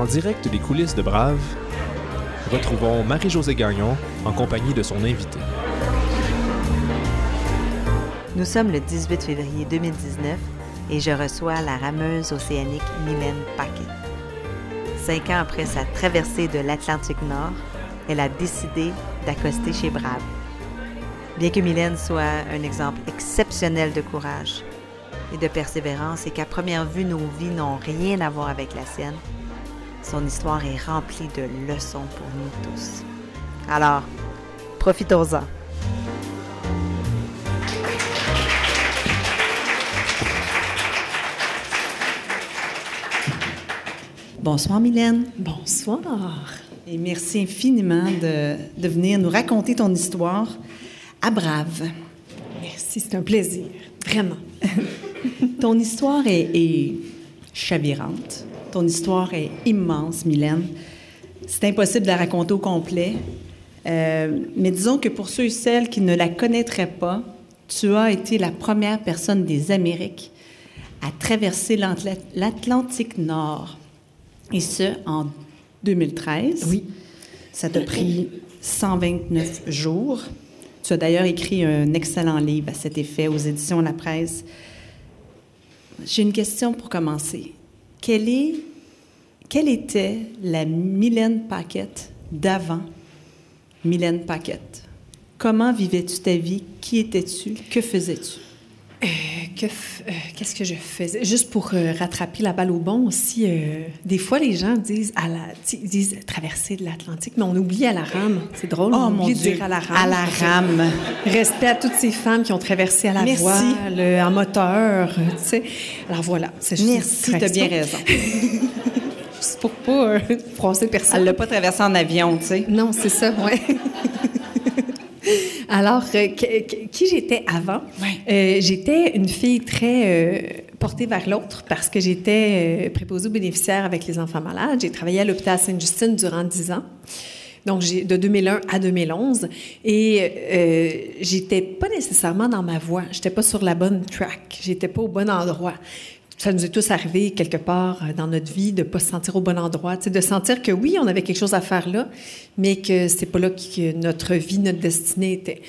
En direct des coulisses de Brave, retrouvons Marie-Josée Gagnon en compagnie de son invité. Nous sommes le 18 février 2019 et je reçois la rameuse océanique Mylène Paquet. Cinq ans après sa traversée de l'Atlantique Nord, elle a décidé d'accoster chez Brave. Bien que Mylène soit un exemple exceptionnel de courage et de persévérance et qu'à première vue nos vies n'ont rien à voir avec la sienne, son histoire est remplie de leçons pour nous tous. Alors, profitons-en. Bonsoir Mylène. Bonsoir. Et merci infiniment de, de, venir nous raconter ton histoire à Brave. Merci, c'est un plaisir, vraiment. ton histoire est, est, chavirante. Ton histoire est immense, Mylène. C'est impossible de la raconter au complet. Euh, mais disons que pour ceux et celles qui ne la connaîtraient pas, tu as été la première personne des Amériques à traverser l'Atlantique Nord et ce, en 2013. Oui. Ça t'a pris 129 jours. Tu as d'ailleurs écrit un excellent livre à cet effet aux éditions La Presse. J'ai une question pour commencer. Quelle, était la Mylène Paquette d'avant Mylène Paquette? Comment vivais-tu ta vie? Qui étais-tu? Que faisais-tu? Euh, euh, qu'est-ce que je faisais? Juste pour euh, rattraper la balle au bon aussi des fois les gens disent à la disent traverser de l'Atlantique mais on oublie à la rame. C'est drôle oh, on oublie de dire à la rame. À la rame. Respect à toutes ces femmes qui ont traversé à la Merci. voile en moteur tu sais. Alors voilà c'est merci tu as bien raison. C'est pour pas froncer personne. Elle l'a pas traversé en avion tu sais. Non c'est ça ouais Alors, euh, qui j'étais avant? Euh, j'étais une fille très euh, portée vers l'autre parce que j'étais préposée aux bénéficiaires avec les enfants malades. J'ai travaillé à l'hôpital Sainte-Justine durant 10 ans. Donc, j'ai de 2001 à 2011. Et euh, j'étais pas nécessairement dans ma voie. J'étais pas sur la bonne track. J'étais pas au bon endroit ça nous est tous arrivé quelque part dans notre vie de pas se sentir au bon endroit, de sentir que oui, on avait quelque chose à faire là, mais que c'est pas là que notre vie, notre destinée était.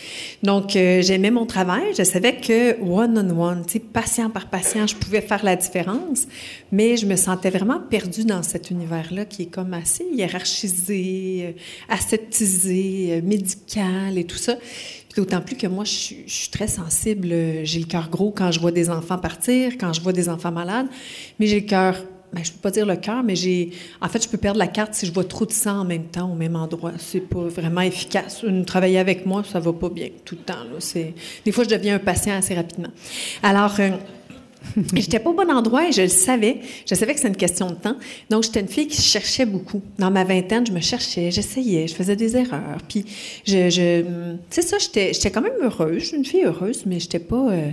Donc euh, j'aimais mon travail, je savais que one on one, tu patient par patient, je pouvais faire la différence, mais je me sentais vraiment perdue dans cet univers-là qui est comme assez hiérarchisé, aseptisé, médical et tout ça. D'autant plus que moi, je suis, très sensible. J'ai le cœur gros quand je vois des enfants partir, quand je vois des enfants malades. Mais j'ai le cœur, ben, je peux pas dire le cœur, mais j'ai, en fait, je peux perdre la carte si je vois trop de sang en même temps au même endroit. C'est pas vraiment efficace. Travailler avec moi, ça va pas bien tout le temps. Là. C'est, des fois, je deviens un patient assez rapidement. Alors, euh, J'étais pas au bon endroit et je le savais. Je savais que c'était une question de temps. Donc, j'étais une fille qui cherchait beaucoup. Dans ma vingtaine, je me cherchais, j'essayais, je faisais des erreurs. Puis, je, tu sais ça, j'étais, j'étais quand même heureuse. Je suis une fille heureuse, mais j'étais pas, euh,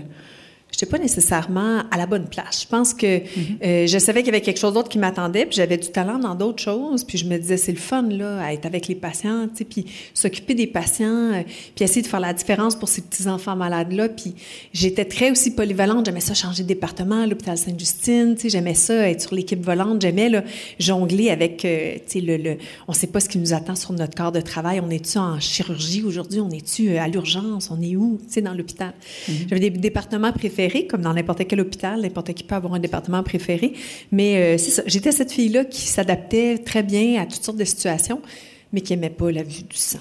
j'étais pas nécessairement à la bonne place. Je pense que Mm-hmm. euh, je savais qu'il y avait quelque chose d'autre qui m'attendait, puis j'avais du talent dans d'autres choses. Puis je me disais, c'est le fun là, à être avec les patients, tu sais, puis s'occuper des patients, euh, puis essayer de faire la différence pour ces petits enfants malades là. Puis j'étais très aussi polyvalente. J'aimais ça changer de département l'hôpital Sainte-Justine. Tu sais, j'aimais ça être sur l'équipe volante. J'aimais là, jongler avec, euh, tu sais, le, le, on sait pas ce qui nous attend sur notre corps de travail. On est-tu en chirurgie aujourd'hui? On est-tu à l'urgence? On est où Tu sais, dans l'hôpital? J'avais des départements préférés, comme dans n'importe quel hôpital. N'importe qui peut avoir un département préféré. Mais euh, c'est ça. J'étais cette fille-là qui s'adaptait très bien à toutes sortes de situations, mais qui aimait pas la vue du sang.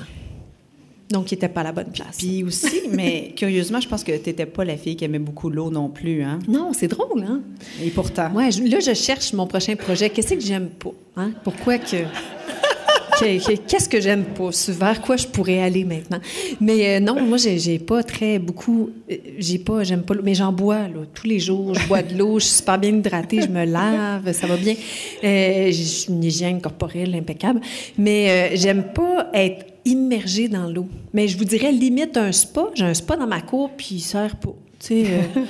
Donc, qui n'était pas à la bonne place. Puis aussi, mais curieusement, je pense que tu n'étais pas la fille qui aimait beaucoup l'eau non plus, hein? Non, c'est drôle, hein? Et pourtant. Ouais, je, là, je cherche mon prochain projet. Qu'est-ce que j'aime pas? Hein? Pourquoi que? Qu'est-ce que j'aime pas? Vers quoi je pourrais aller maintenant? Mais euh, non, moi, j'ai pas très beaucoup. J'ai pas, j'aime pas l'eau. Mais j'en bois, là, tous les jours. Je bois de l'eau, je suis super bien hydratée, je me lave, ça va bien. Euh, j'ai une hygiène corporelle impeccable. Mais euh, j'aime pas être immergée dans l'eau. Mais je vous dirais limite un spa. J'ai un spa dans ma cour, puis il sert pas. Tu sais, euh,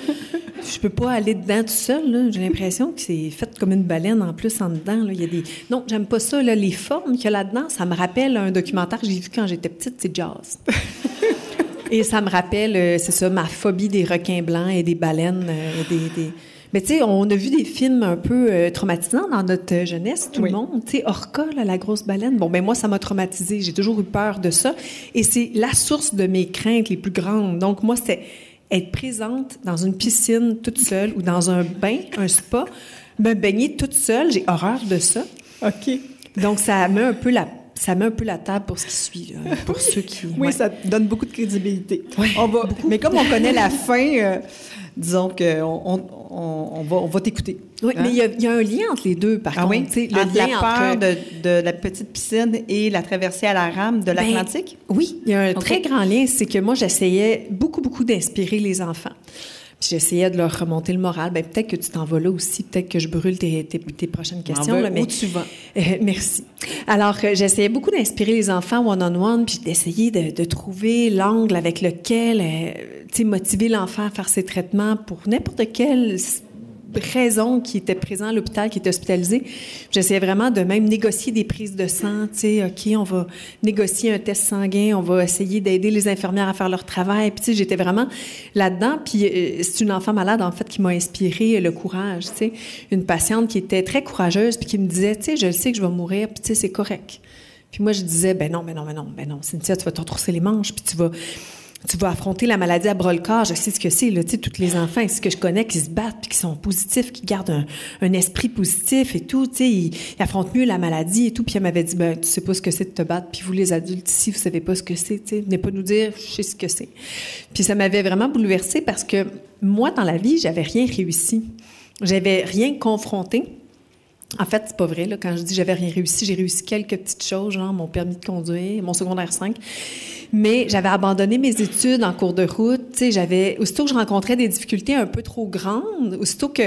je peux pas aller dedans tout seul. J'ai l'impression que c'est fait comme une baleine en plus en dedans. Là. Il y a des... Non, j'aime pas ça. Là. Les formes qu'il y a là-dedans, ça me rappelle un documentaire que j'ai vu quand j'étais petite, c'est Jazz. Et ça me rappelle, euh, c'est ça, ma phobie des requins blancs et des baleines, euh, des, des, Mais tu sais, on a vu des films un peu euh, traumatisants dans notre jeunesse, tout Oui. le monde. Tu sais, Orca, là, la grosse baleine. Bon, ben moi, ça m'a traumatisée. J'ai toujours eu peur de ça. Et c'est la source de mes craintes les plus grandes. Donc, moi, c'est être présente dans une piscine toute seule ou dans un bain, un spa, me baigner toute seule. J'ai horreur de ça. OK. Donc, ça met un peu la, ça met un peu la table pour ce qui suit, là, pour ceux qui... Oui, ouais. ça donne beaucoup de crédibilité. Ouais, on va, mais comme on connaît la fin, euh, disons qu'on on, va, on va t'écouter. Oui, Hein? mais il y, a- il y a un lien entre les deux, par Ah contre. oui? Le Entre lien la peur entre... de, de la petite piscine et la traversée à la rame de l'Atlantique? Ben, oui, il y a un très grand lien. C'est que moi, j'essayais beaucoup, beaucoup d'inspirer les enfants. Puis j'essayais de leur remonter le moral. Ben, peut-être que tu t'en vas là aussi. Peut-être que je brûle tes, tes, tes prochaines questions. va là, mais... où tu vas. Euh, merci. Alors, euh, j'essayais beaucoup d'inspirer les enfants one-on-one, puis d'essayer de, de trouver l'angle avec lequel, euh, tu sais, motiver l'enfant à faire ses traitements pour n'importe quelle raison qui était présent à l'hôpital, qui était hospitalisé. J'essayais vraiment de même négocier des prises de sang, tu sais, OK, on va négocier un test sanguin, on va essayer d'aider les infirmières à faire leur travail. Puis, tu sais, j'étais vraiment là-dedans. Puis, euh, c'est une enfant malade, en fait, qui m'a inspiré le courage, tu sais. Une patiente qui était très courageuse, puis qui me disait, tu sais, je le sais que je vais mourir, puis, tu sais, c'est correct. Puis moi, je disais, ben non, ben non, ben non, ben non, Cynthia, tu vas t'entrousser les manches, puis tu vas, tu vas affronter la maladie à bras-le-corps. Je sais ce que c'est, là, tu sais, tous les enfants, ce que je connais, qui se battent, puis qui sont positifs, qui gardent un, un esprit positif et tout, tu sais, ils, affrontent mieux la maladie et tout. Puis elle m'avait dit, ben, tu sais pas ce que c'est de te battre, puis vous, les adultes ici, vous savez pas ce que c'est, tu sais, venez pas nous dire, je sais ce que c'est. Puis ça m'avait vraiment bouleversée parce que moi, dans la vie, j'avais rien réussi. J'avais rien confronté. En fait, c'est pas vrai. Quand je dis j'avais rien réussi, j'ai réussi quelques petites choses, genre mon permis de conduire, mon secondaire 5. Mais j'avais abandonné mes études en cours de route. J'avais aussitôt que je rencontrais des difficultés un peu trop grandes, aussitôt que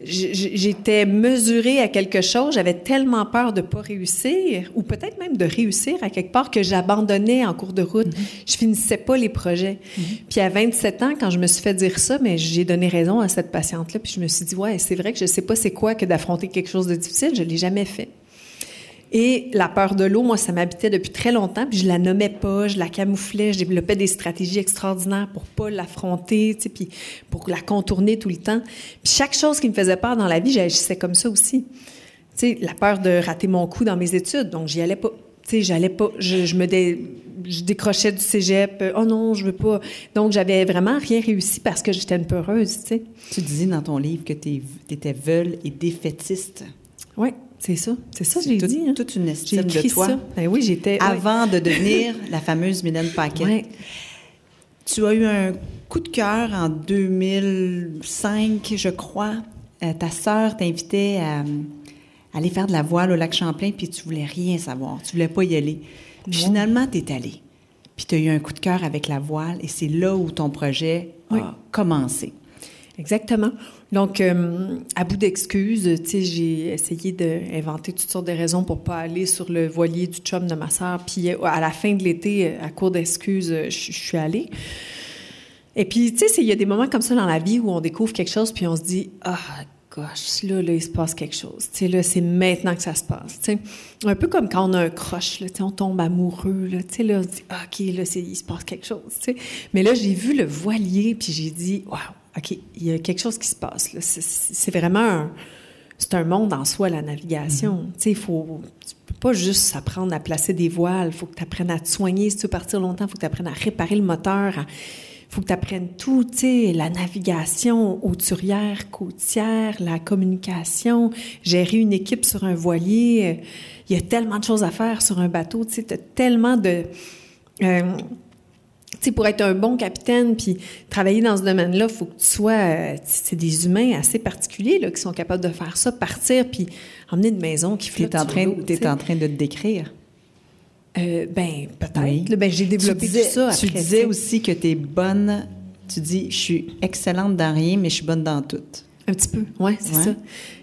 j'étais mesurée à quelque chose, j'avais tellement peur de pas réussir, ou peut-être même de réussir à quelque part que j'abandonnais en cours de route. Je finissais pas les projets. Puis à 27 ans, quand je me suis fait dire ça, mais j'ai donné raison à cette patiente-là, puis je me suis dit ouais, c'est vrai que je sais pas c'est quoi que d'affronter quelque chose de difficile, je l'ai jamais fait. Et la peur de l'eau, moi, ça m'habitait depuis très longtemps, puis je la nommais pas, je la camouflais, je développais des stratégies extraordinaires pour pas l'affronter, tu sais, puis pour la contourner tout le temps. Puis chaque chose qui me faisait peur dans la vie, j'agissais comme ça aussi. Tu sais, la peur de rater mon coup dans mes études, donc j'y allais pas. Tu sais, j'allais pas, je, je me dé- je décrochais du cégep, euh, oh non, je veux pas. Donc j'avais vraiment rien réussi parce que j'étais une peureuse, tu sais. Tu disais dans ton livre que tu étais veule et défaitiste. Oui, c'est ça, c'est ça que j'ai tout- dit. hein. toute une estime de toi. ça. Ben oui, j'étais. ouais. Avant de devenir la fameuse Mylène Paquet. Ouais. Tu as eu un coup de cœur en 2005, je crois. Euh, ta sœur t'invitait à, à aller faire de la voile au lac Champlain, puis tu voulais rien savoir. Tu voulais pas y aller. Puis finalement, tu es allée. Puis tu as eu un coup de cœur avec la voile, et c'est là où ton projet Oui. a commencé. Exactement. Donc, euh, à bout d'excuses, tu sais, j'ai essayé d'inventer toutes sortes de raisons pour pas aller sur le voilier du chum de ma sœur. Puis, euh, à la fin de l'été, à court d'excuses, euh, je suis allée. Et puis, tu sais, il y a des moments comme ça dans la vie où on découvre quelque chose, puis on se dit, ah, gosh, là, là, il se passe quelque chose. Tu sais, là, c'est maintenant que ça se passe. Tu sais, un peu comme quand on a un là, tu sais, on tombe amoureux, tu sais, là, on se dit, OK, là, il se passe quelque chose, tu sais. Mais là, j'ai vu le voilier, puis j'ai dit, wow, OK, il y a quelque chose qui se passe, là. C'est- C'est vraiment un, c'est un monde en soi, la navigation. Tu sais, il faut, tu peux pas juste s'apprendre à placer des voiles. Il faut que tu apprennes à te soigner. Si tu veux partir longtemps, il faut que tu apprennes à réparer le moteur. Il faut que tu apprennes tout, tu sais, la navigation hauturière, côtière, la communication, gérer une équipe sur un voilier. Il y a tellement de choses à faire sur un bateau, tu as tellement de... euh, sais, pour être un bon capitaine puis travailler dans ce domaine-là, il faut que tu sois. euh, c'est des humains assez particuliers là, qui sont capables de faire ça, partir puis emmener une maison qui flotte es, en train, t'es en train de te décrire. Euh, ben, peut-être. Oui. Ben, j'ai développé tu disais, tout ça Tu après, disais tu sais. aussi que tu es bonne. Tu dis, je suis excellente dans rien, mais je suis bonne dans tout. Un petit peu, ouais, c'est Ouais. ça.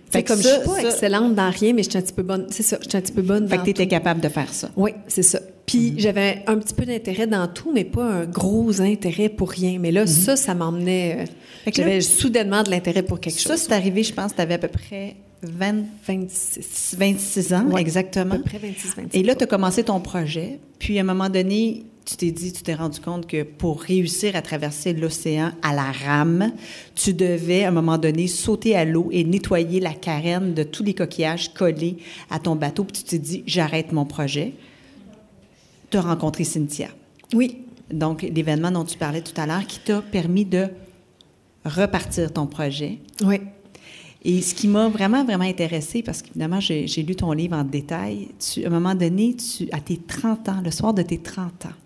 Fait Fait que comme ça- je suis pas ça- excellente dans rien, mais je suis un petit peu bonne. C'est ça, je suis un petit peu bonne Fait dans que tu étais tout. capable de faire ça. Oui, c'est ça. Puis j'avais un petit peu d'intérêt dans tout, mais pas un gros intérêt pour rien. Mais là, ça, ça m'emmenait. euh, J'avais soudainement de l'intérêt pour quelque Ça, chose. c'est arrivé, je pense, tu avais à peu près 20, 26. 26 ans, Ouais, exactement. À peu près 26, 27. Et là, tu as commencé ton projet, puis à un moment donné, tu t'es dit, tu t'es rendu compte que pour réussir à traverser l'océan à la rame, tu devais à un moment donné sauter à l'eau et nettoyer la carène de tous les coquillages collés à ton bateau. Puis tu t'es dit, j'arrête mon projet. Tu as rencontré Cynthia. Oui. Donc, l'événement dont tu parlais tout à l'heure qui t'a permis de repartir ton projet. Oui. Et ce qui m'a vraiment, vraiment intéressée, parce qu'évidemment, j'ai lu ton livre en détail, tu, à un moment donné, tu, à tes 30 ans, le soir de tes 30 ans,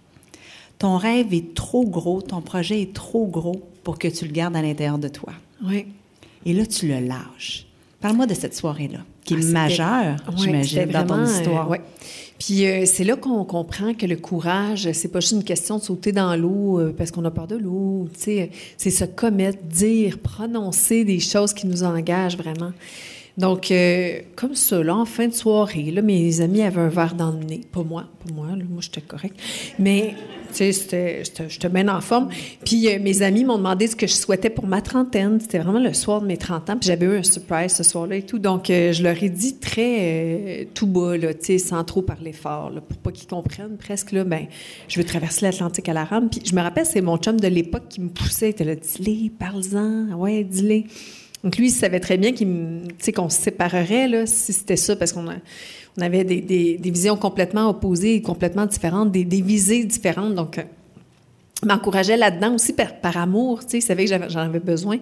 ton rêve est trop gros, ton projet est trop gros pour que tu le gardes à l'intérieur de toi. Oui. Et là, tu le lâches. Parle-moi de cette soirée-là, qui est Ah, majeure, j'imagine, dans ton vraiment, histoire. euh, ouais. Puis euh, c'est là qu'on comprend que le courage, c'est pas juste une question de sauter dans l'eau euh, parce qu'on a peur de l'eau. C'est se commettre, dire, prononcer des choses qui nous engagent vraiment. Donc, euh, comme ça, là, en fin de soirée, là, mes amis avaient un verre dans le nez. Pas moi, pas moi, là, moi, j'étais correct. Mais, tu sais, j'étais j'étais bien en forme. Puis, euh, mes amis m'ont demandé ce que je souhaitais pour ma trentaine. C'était vraiment le soir de mes 30 ans. Puis, j'avais eu un surprise ce soir-là et tout. Donc, euh, je leur ai dit très euh, tout bas, là, sans trop parler fort, pour pas qu'ils comprennent presque, là, ben, je veux traverser l'Atlantique à la rame. Puis, je me rappelle, c'est mon chum de l'époque qui me poussait. Il était là, dis-les, parle-en. Ouais, dis-les. Donc lui, il savait très bien qu'on se séparerait là, si c'était ça, parce qu'on a- on avait des, visions complètement opposées, complètement différentes, des, visées différentes. Donc, euh, m'encourageait là-dedans aussi par, amour. Tu sais, il savait que j'en avais besoin.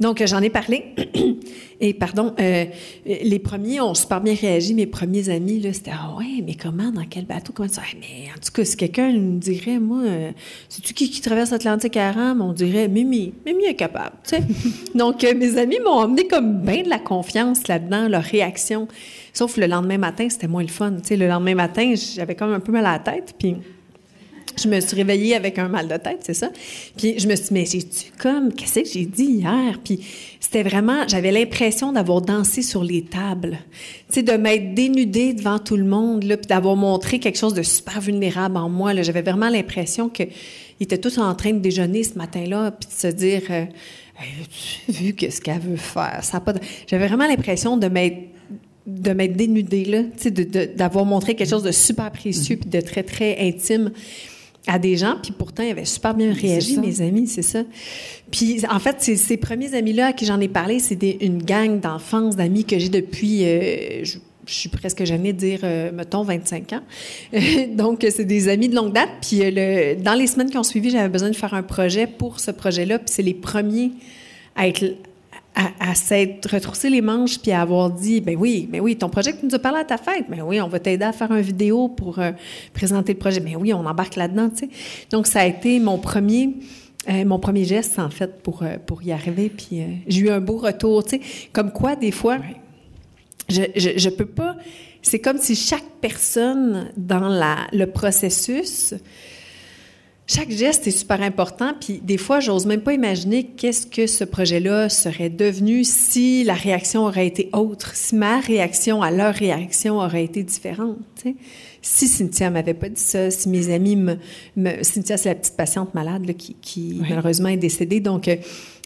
Donc, euh, j'en ai parlé. Et pardon, euh, les premiers ont super bien réagi. Mes premiers amis, là, c'était Ah ouais, mais comment, dans quel bateau, comment ça? Ah, mais en tout cas, si quelqu'un nous dirait, moi, euh, c'est-tu qui qui traverse l'Atlantique à rame? On dirait Mimi. Mimi est capable, tu sais. Donc, mes amis m'ont amené comme bien de la confiance là-dedans, leur réaction. Sauf le lendemain matin, c'était moins le fun. Le lendemain matin, j'avais comme un peu mal à la tête, puis je me suis réveillée avec un mal de tête, c'est ça. Puis je me suis dit, mais j'ai-tu comme, qu'est-ce que j'ai dit hier? Puis c'était vraiment, j'avais l'impression d'avoir dansé sur les tables. Tu sais, de m'être dénudée devant tout le monde, là, puis d'avoir montré quelque chose de super vulnérable en moi. J'avais vraiment l'impression qu'ils étaient tous en train de déjeuner ce matin-là, puis de se dire, euh, Hey, as-tu vu qu'est-ce qu'elle veut faire? Ça pas J'avais vraiment l'impression de m'être de m'être dénudée, là, tu sais, d'avoir montré quelque chose de super précieux puis de très, très intime à des gens, puis pourtant, ils avaient super bien réagi, mes amis, c'est ça. Puis, en fait, ces, premiers amis-là à qui j'en ai parlé, c'est des- une gang d'enfance, d'amis que j'ai depuis, euh, je, je suis presque jamais dire, euh, mettons, 25 ans. Donc, c'est des amis de longue date. Puis, euh, le, dans les semaines qui ont suivi, j'avais besoin de faire un projet pour ce projet-là, puis c'est les premiers à être à, à s'être retroussé les manches puis à avoir dit ben oui ben oui ton projet que tu nous as parlé à ta fête ben oui on va t'aider à faire une vidéo pour euh, présenter le projet. Ben oui on embarque là-dedans tu sais. Donc ça a été mon premier euh, mon premier geste en fait pour euh, pour y arriver puis euh, j'ai eu un beau retour tu sais. Comme quoi des fois je, je, je peux pas c'est comme si chaque personne dans la, le processus chaque geste est super important, puis des fois, j'ose même pas imaginer qu'est-ce que ce projet-là serait devenu si la réaction aurait été autre, si ma réaction à leur réaction aurait été différente. Si Cynthia m'avait pas dit ça, si mes amis me... me- Cynthia, c'est la petite patiente malade là, qui, qui Oui. malheureusement est décédée, donc... euh,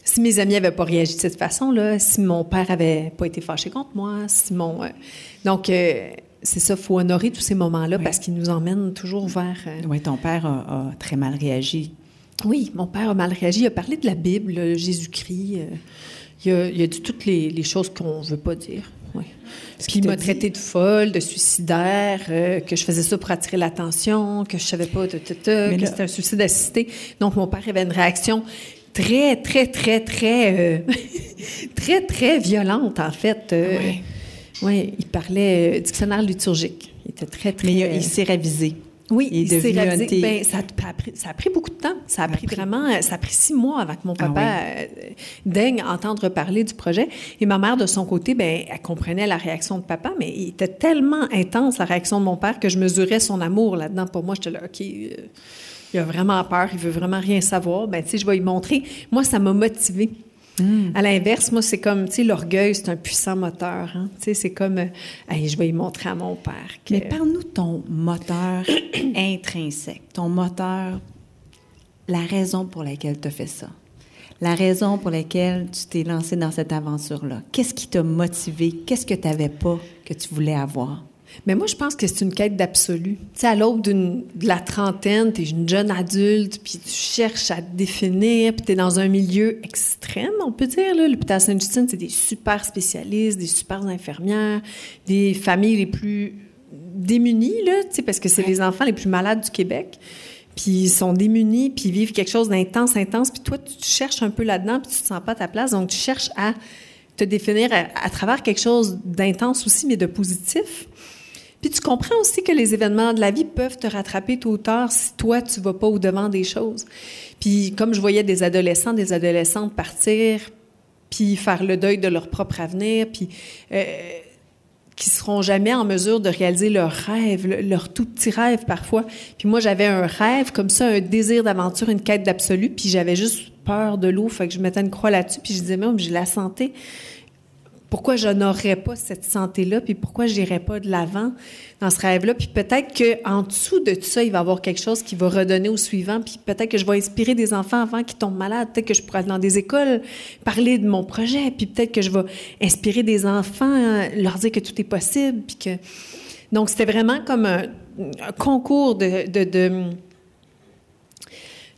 si mes amis avaient pas réagi de cette façon-là, si mon père avait pas été fâché contre moi, si mon... euh, donc, euh, c'est ça, faut honorer tous ces moments-là Oui. parce qu'ils nous emmènent toujours vers... euh, Oui, ton père a, a très mal réagi. oui, mon père a mal réagi. Il a parlé de la Bible, là, Jésus-Christ. euh, il, a, il a dit toutes les, les choses qu'on ne veut pas dire. Oui. Puis qu'il il m'a traité de folle, de suicidaire, euh, que je faisais ça pour attirer l'attention, que je savais pas, de, de- de- Mais que là- c'était un suicide assisté. Donc, mon père avait une réaction très, très, très, très, euh, très, très violente, en fait. Euh, Oui. il parlait euh, dictionnaire liturgique. Il était très, très... Mais il, euh, s'est ravisé. oui, Il est il s'est tes- Ben, ça, a pris, ça a pris beaucoup de temps. Ça a pris vraiment, ça a pris six mois avant que mon Ah papa euh, daigne entendre parler du projet. Et ma mère, de son côté, ben, elle comprenait la réaction de papa, mais il était tellement intense, la réaction de mon père, que je mesurais son amour là-dedans. Pour moi, j'étais là, OK, euh, il a vraiment peur, il veut vraiment rien savoir. Ben, tu sais, je vais lui montrer. Moi, ça m'a motivée. Hmm. À l'inverse, moi, c'est comme, tu sais, l'orgueil, c'est un puissant moteur. Hein? Tu sais, c'est comme, euh, Hey, je vais lui montrer à mon père que... Mais parle-nous de ton moteur intrinsèque, ton moteur, la raison pour laquelle tu as fait ça, la raison pour laquelle tu t'es lancé dans cette aventure-là. Qu'est-ce qui t'a motivé? Qu'est-ce que tu n'avais pas que tu voulais avoir? Mais moi, je pense que c'est une quête d'absolu. Tu sais, à l'aube de la trentaine, tu es une jeune adulte, puis tu cherches à te définir, puis tu es dans un milieu extrême, on peut dire. L'hôpital Sainte-Justine, c'est des super spécialistes, des super infirmières, des familles les plus démunies, là, tu sais, parce que c'est les enfants les plus malades du Québec. Puis ils sont démunis, puis ils vivent quelque chose d'intense, intense. Puis toi, tu cherches un peu là-dedans, puis tu te sens pas à ta place. Donc, tu cherches à te définir à travers quelque chose d'intense aussi, mais de positif. Puis tu comprends aussi que les événements de la vie peuvent te rattraper tôt ou tard si toi, tu vas pas au-devant des choses. Puis comme je voyais des adolescents, des adolescentes partir, puis faire le deuil de leur propre avenir, puis euh, qui seront jamais en mesure de réaliser leurs rêves, leur tout petit rêve parfois. Puis moi, j'avais un rêve comme ça, un désir d'aventure, une quête d'absolu, puis j'avais juste peur de l'eau, fait que je mettais une croix là-dessus, puis je disais même, j'ai la santé pourquoi je n'aurais pas cette santé-là, puis pourquoi je n'irais pas de l'avant dans ce rêve-là. Puis peut-être qu'en dessous de tout ça, il va y avoir quelque chose qui va redonner au suivant, puis peut-être que je vais inspirer des enfants avant qu'ils tombent malades, peut-être que je pourrais aller dans des écoles, parler de mon projet, puis peut-être que je vais inspirer des enfants, leur dire que tout est possible, que... Donc, c'était vraiment comme un, concours de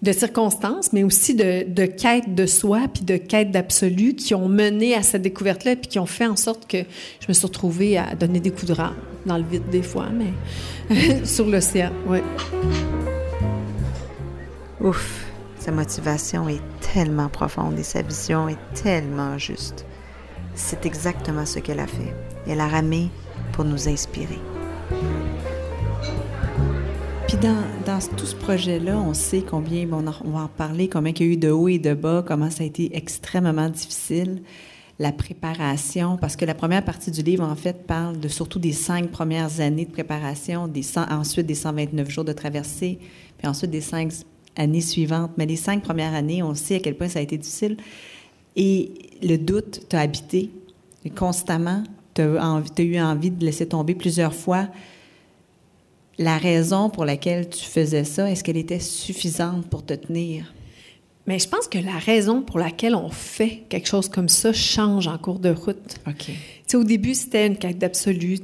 de circonstances, mais aussi de, de quête de soi, puis de quête d'absolu qui ont mené à cette découverte-là, puis qui ont fait en sorte que je me suis retrouvée à donner des coups de rame dans le vide des fois, mais sur l'océan, oui. Ouf, sa motivation est tellement profonde et sa vision est tellement juste. C'est exactement ce qu'elle a fait. Elle a ramé pour nous inspirer. Puis dans, tout ce projet-là, on sait combien, on va en parler, combien il y a eu de hauts et de bas, comment ça a été extrêmement difficile, la préparation, parce que la première partie du livre, en fait, parle de surtout des cinq premières années de préparation, des ensuite des 129 jours de traversée, puis ensuite des cinq années suivantes. Mais les cinq premières années, on sait à quel point ça a été difficile. Et le doute t'a habité constamment. Tu as, as eu envie de laisser tomber plusieurs fois la raison pour laquelle tu faisais ça, est-ce qu'elle était suffisante pour te tenir? Mais je pense que la raison pour laquelle on fait quelque chose comme ça change en cours de route. OK. Tu sais, au début, c'était une quête d'absolu.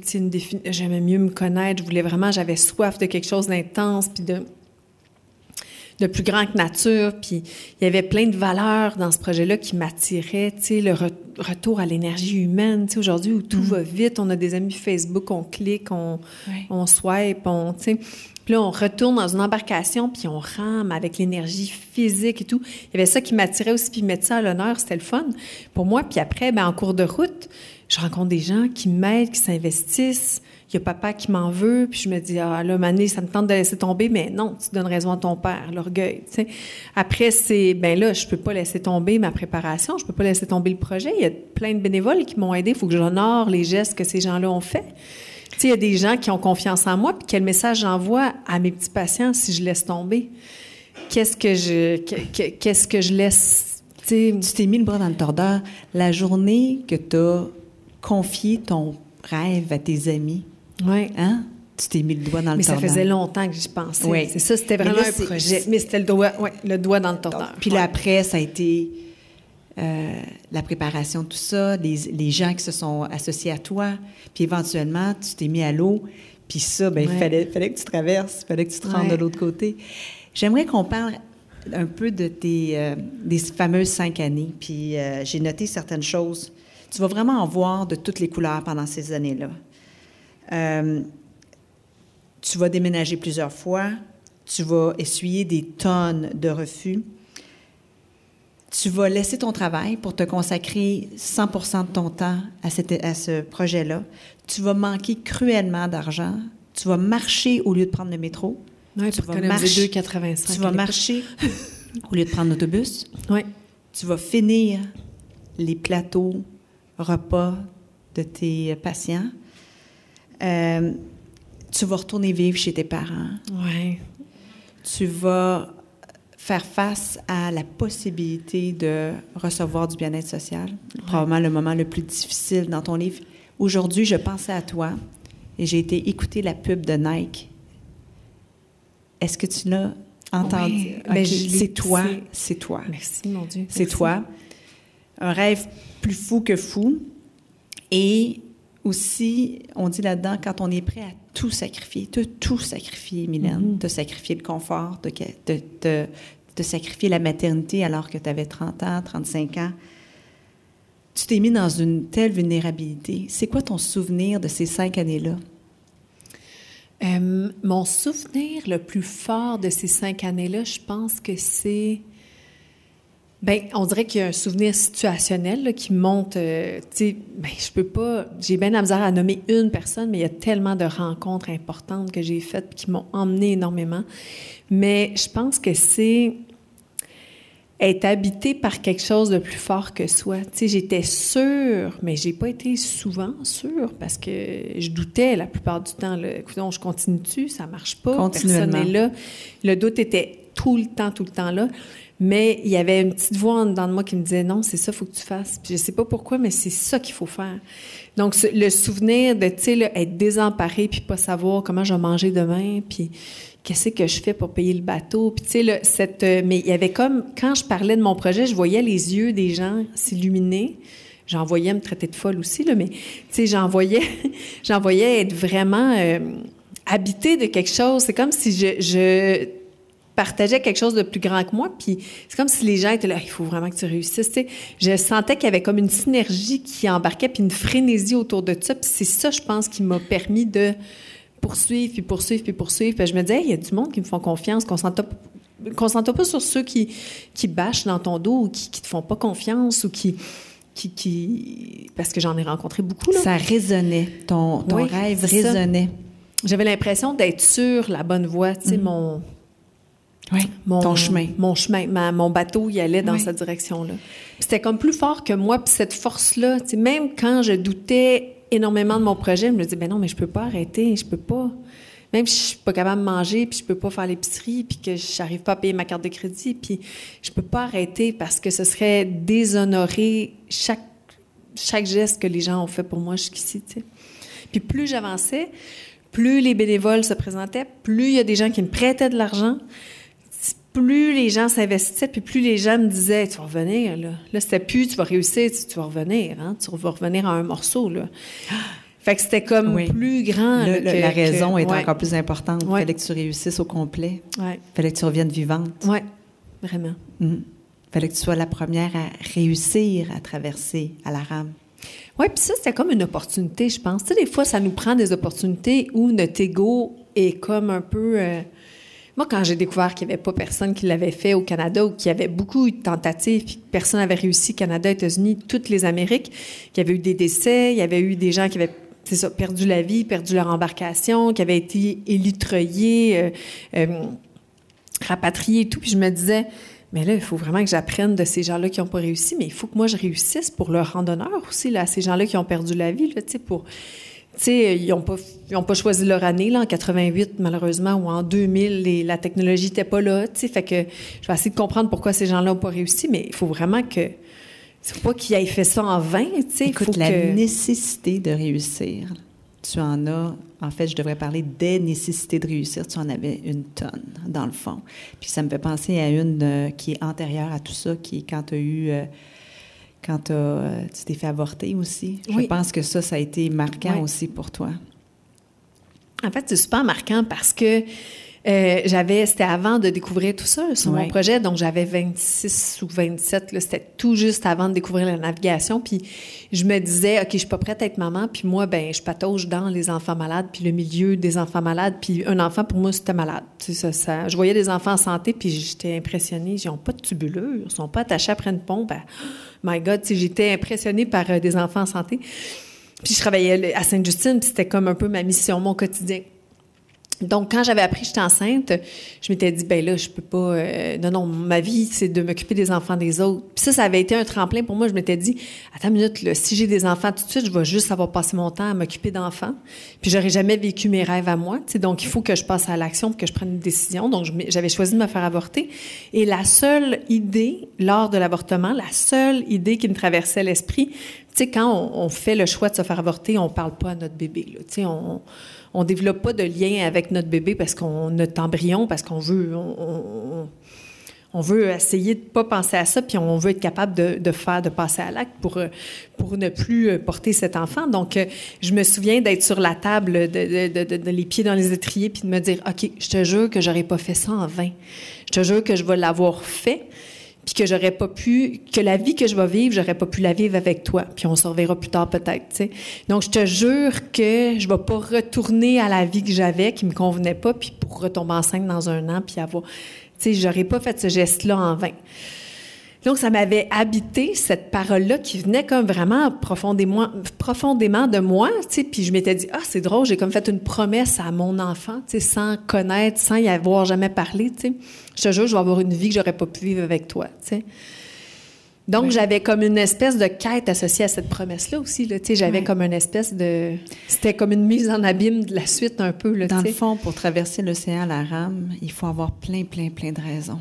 J'aimais mieux me connaître. Je voulais vraiment, j'avais soif de quelque chose d'intense, puis de, de plus grand que nature. Puis il y avait plein de valeurs dans ce projet-là qui m'attiraient. Tu sais, le retour à l'énergie humaine. Tu sais, aujourd'hui où tout mm. va vite, on a des amis Facebook, on clique, on, on swipe, on, tu sais. Puis là, on retourne dans une embarcation, puis on rame avec l'énergie physique et tout. Il y avait ça qui m'attirait aussi, puis mettre ça à l'honneur, c'était le fun pour moi. Puis après, ben, en cours de route, je rencontre des gens qui m'aident, qui s'investissent, il y a papa qui m'en veut, puis je me dis, ah là, Mané, ça me tente de laisser tomber, mais non, tu donnes raison à ton père, l'orgueil. Après, c'est, ben là, je peux pas laisser tomber ma préparation, je peux pas laisser tomber le projet. Il y a plein de bénévoles qui m'ont aidé, il faut que j'honore les gestes que ces gens-là ont faits. Il y a des gens qui ont confiance en moi, puis quel message j'envoie à mes petits patients si je laisse tomber? Qu'est-ce que je, qu'est-ce que je laisse, tu t'es mis le bras dans le tordeur. La journée que tu as confié ton rêve à tes amis, oui. Hein? Tu t'es mis le doigt dans le Mais tordeur. Mais ça faisait longtemps que j'y pensais. Oui. C'est ça, c'était vraiment un projet. Mais c'était le doigt, ouais, le doigt dans le tordeur. Puis là, après, ça a été euh, la préparation de tout ça, les, les, gens qui se sont associés à toi. Puis éventuellement, tu t'es mis à l'eau. Puis ça, ben, il fallait, fallait que tu traverses, il fallait que tu te rendes de l'autre côté. J'aimerais qu'on parle un peu de tes euh, des fameuses cinq années. Puis euh, j'ai noté certaines choses. Tu vas vraiment en voir de toutes les couleurs pendant ces années-là. Euh, tu vas déménager plusieurs fois, tu vas essuyer des tonnes de refus, tu vas laisser ton travail pour te consacrer 100% de ton temps à, à ce projet-là. Tu vas manquer cruellement d'argent. Tu vas marcher au lieu de prendre le métro. Tu vas marcher 2,85. Tu vas marcher au lieu de prendre l'autobus. Tu vas finir les plateaux repas de tes patients. Euh, tu vas retourner vivre chez tes parents. Ouais. Tu vas faire face à la possibilité de recevoir du bien-être social, probablement le moment le plus difficile dans ton livre. Aujourd'hui, je pensais à toi et j'ai été écouter la pub de Nike. Est-ce que tu l'as entendu? Ben, c'est toi, c'est toi. Merci, mon Dieu. C'est toi. Un rêve plus fou que fou. Et aussi, on dit là-dedans, quand on est prêt à tout sacrifier, de tout sacrifier, Mylène, de sacrifier le confort, de, de, de, de sacrifier la maternité alors que tu avais 30 ans, 35 ans, tu t'es mis dans une telle vulnérabilité. C'est quoi ton souvenir de ces cinq années-là? Euh, mon souvenir le plus fort de ces cinq années-là, je pense que c'est. Ben, on dirait qu'il y a un souvenir situationnel qui monte. Euh, tu sais, ben, je peux pas. J'ai bien la misère à nommer une personne, mais il y a tellement de rencontres importantes que j'ai faites qui m'ont emmené énormément. Mais je pense que c'est être habité par quelque chose de plus fort que soi. Tu sais, j'étais sûre, mais j'ai pas été souvent sûre parce que je doutais la plupart du temps. Là. Écoutez, je continue-tu, ça marche pas, personne n'est là. Le doute était tout le temps, tout le temps là. Mais il y avait une petite voix en dedans de moi qui me disait non, c'est ça, faut que tu fasses. Puis je sais pas pourquoi, mais c'est ça qu'il faut faire. Donc le souvenir de, tu sais, être désemparé puis pas savoir comment je vais manger demain, puis qu'est-ce que je fais pour payer le bateau? Puis, tu sais, cette, euh, mais il y avait comme, quand je parlais de mon projet, je voyais les yeux des gens s'illuminer. J'en voyais me traiter de folle aussi, là, mais, tu sais, j'en voyais, j'en voyais être vraiment euh, habité de quelque chose. C'est comme si je partageais quelque chose de plus grand que moi, puis c'est comme si les gens étaient là, il faut vraiment que tu réussisses. Je sentais qu'il y avait comme une synergie qui embarquait, puis une frénésie autour de ça. Puis c'est ça, je pense, qui m'a permis de poursuivre, puis poursuivre, puis poursuivre. Puis je me disais, il y a du monde qui me font confiance, concentre pas sur ceux qui, qui bâchent dans ton dos ou qui, qui te font pas confiance ou qui, qui, qui... parce que j'en ai rencontré beaucoup. Là. Ça résonnait, ton, ton rêve résonnait. J'avais l'impression d'être sur la bonne voie, tu sais, mm. mon... Oui, mon, ton chemin. Mon chemin, mon bateau, il allait dans cette direction-là. C'était comme plus fort que moi, puis cette force-là, même quand je doutais énormément de mon projet. Je me dis, ben non, mais je peux pas arrêter, je peux pas. Même si je suis pas capable de manger, puis je peux pas faire l'épicerie, puis que je n'arrive pas à payer ma carte de crédit, puis je peux pas arrêter parce que ce serait déshonorer chaque, chaque geste que les gens ont fait pour moi jusqu'ici, tu sais. Puis plus j'avançais, plus les bénévoles se présentaient, plus il y a des gens qui me prêtaient de l'argent, plus les gens s'investissaient, puis plus les gens me disaient, tu vas revenir, là. Là, c'était plus, tu vas réussir, tu, vas revenir, hein. Tu vas revenir à un morceau, là. Fait que c'était comme plus grand. la raison est encore plus importante. Il fallait que tu réussisses au complet. Il fallait que tu reviennes vivante. Oui, vraiment. Il mhm. fallait que tu sois la première à réussir à traverser à la rame. Oui, puis ça, c'était comme une opportunité, je pense. Tu sais, des fois, ça nous prend des opportunités où notre ego est comme un peu... Euh, moi, quand j'ai découvert qu'il n'y avait pas personne qui l'avait fait au Canada ou qu'il y avait beaucoup de tentatives, puis que personne n'avait réussi, Canada, États-Unis, toutes les Amériques, qu'il y avait eu des décès, il y avait eu des gens qui avaient perdu la vie, perdu leur embarcation, qui avaient été élitreillés, euh, euh, rapatriés et tout. Puis je me disais, mais là, il faut vraiment que j'apprenne de ces gens-là qui n'ont pas réussi, mais il faut que moi, je réussisse pour leur rendre honneur aussi, là, à ces gens-là qui ont perdu la vie, là, pour sais, ils n'ont pas, pas choisi leur année, là, en 88, malheureusement, ou en 2000, et la technologie n'était pas là, tu sais. Fait que je vais essayer de comprendre pourquoi ces gens-là n'ont pas réussi, mais il faut vraiment que. C'est pas qu'ils aient fait ça en vain, tu sais. Écoute, faut la nécessité de réussir, tu en as. En fait, je devrais parler des nécessités de réussir. Tu en avais une tonne, dans le fond. Puis ça me fait penser à une euh, qui est antérieure à tout ça, qui est quand tu as eu. Euh, quand euh, tu t'es fait avorter aussi. Je pense que ça, ça a été marquant aussi pour toi. En fait, c'est super marquant parce que euh, j'avais, c'était avant de découvrir tout ça sur mon projet, donc j'avais 26 ou 27, c'était tout juste avant de découvrir la navigation, puis je me disais, OK, je suis pas prête à être maman, puis moi, ben, je patauge dans les enfants malades, puis le milieu des enfants malades, puis un enfant, pour moi, c'était malade. Ça, ça, je voyais des enfants en santé, puis j'étais impressionnée, ils n'ont pas de tubulure, ils sont pas attachés après une pompe. Ben, my God, j'étais impressionnée par euh, des enfants en santé. Puis je travaillais à Sainte-Justine, puis c'était comme un peu ma mission, mon quotidien. Donc, quand j'avais appris que j'étais enceinte, je m'étais dit, ben là, je peux pas. Euh, non, non, ma vie, c'est de m'occuper des enfants des autres. Puis ça, ça avait été un tremplin pour moi. Je m'étais dit, attends une minute, là, si j'ai des enfants tout de suite, je vais juste avoir passé mon temps à m'occuper d'enfants. Puis j'aurais jamais vécu mes rêves à moi. sais, donc, il faut que je passe à l'action, que je prenne une décision. Donc, j'avais choisi de me faire avorter. Et la seule idée, lors de l'avortement, la seule idée qui me traversait l'esprit, tu sais, quand on, on, fait le choix de se faire avorter, on parle pas à notre bébé. Tu sais, on on développe pas de lien avec notre bébé parce qu'on notre embryon, parce qu'on veut, on, veut essayer de pas penser à ça, puis on veut être capable de, faire, de passer à l'acte pour, ne plus porter cet enfant. Donc, euh, je me souviens d'être sur la table, de, les pieds dans les étriers, puis de me dire, OK, je te jure que j'aurais pas fait ça en vain. Je te jure que je vais l'avoir fait puis que j'aurais pas pu, que la vie que je vais vivre, j'aurais pas pu la vivre avec toi. Puis on se reverra plus tard peut-être, tu sais. Donc, je te jure que je vais pas retourner à la vie que j'avais, qui me convenait pas, puis pour retomber enceinte dans un an, puis avoir... Tu sais, j'aurais pas fait ce geste-là en vain. Donc, ça m'avait habité, cette parole-là, qui venait comme vraiment profondément, profondément de moi, tu sais, puis je m'étais dit, ah, c'est drôle, j'ai comme fait une promesse à mon enfant, tu sais, sans connaître, sans y avoir jamais parlé, tu sais. Je te jure, je vais avoir une vie que j'aurais pas pu vivre avec toi, tu sais. Donc, j'avais comme une espèce de quête associée à cette promesse-là aussi, là, tu sais, j'avais comme une espèce de... C'était comme une mise en abîme de la suite un peu, là, Dans le fond, pour traverser l'océan à la rame, il faut avoir plein, plein, plein de raisons.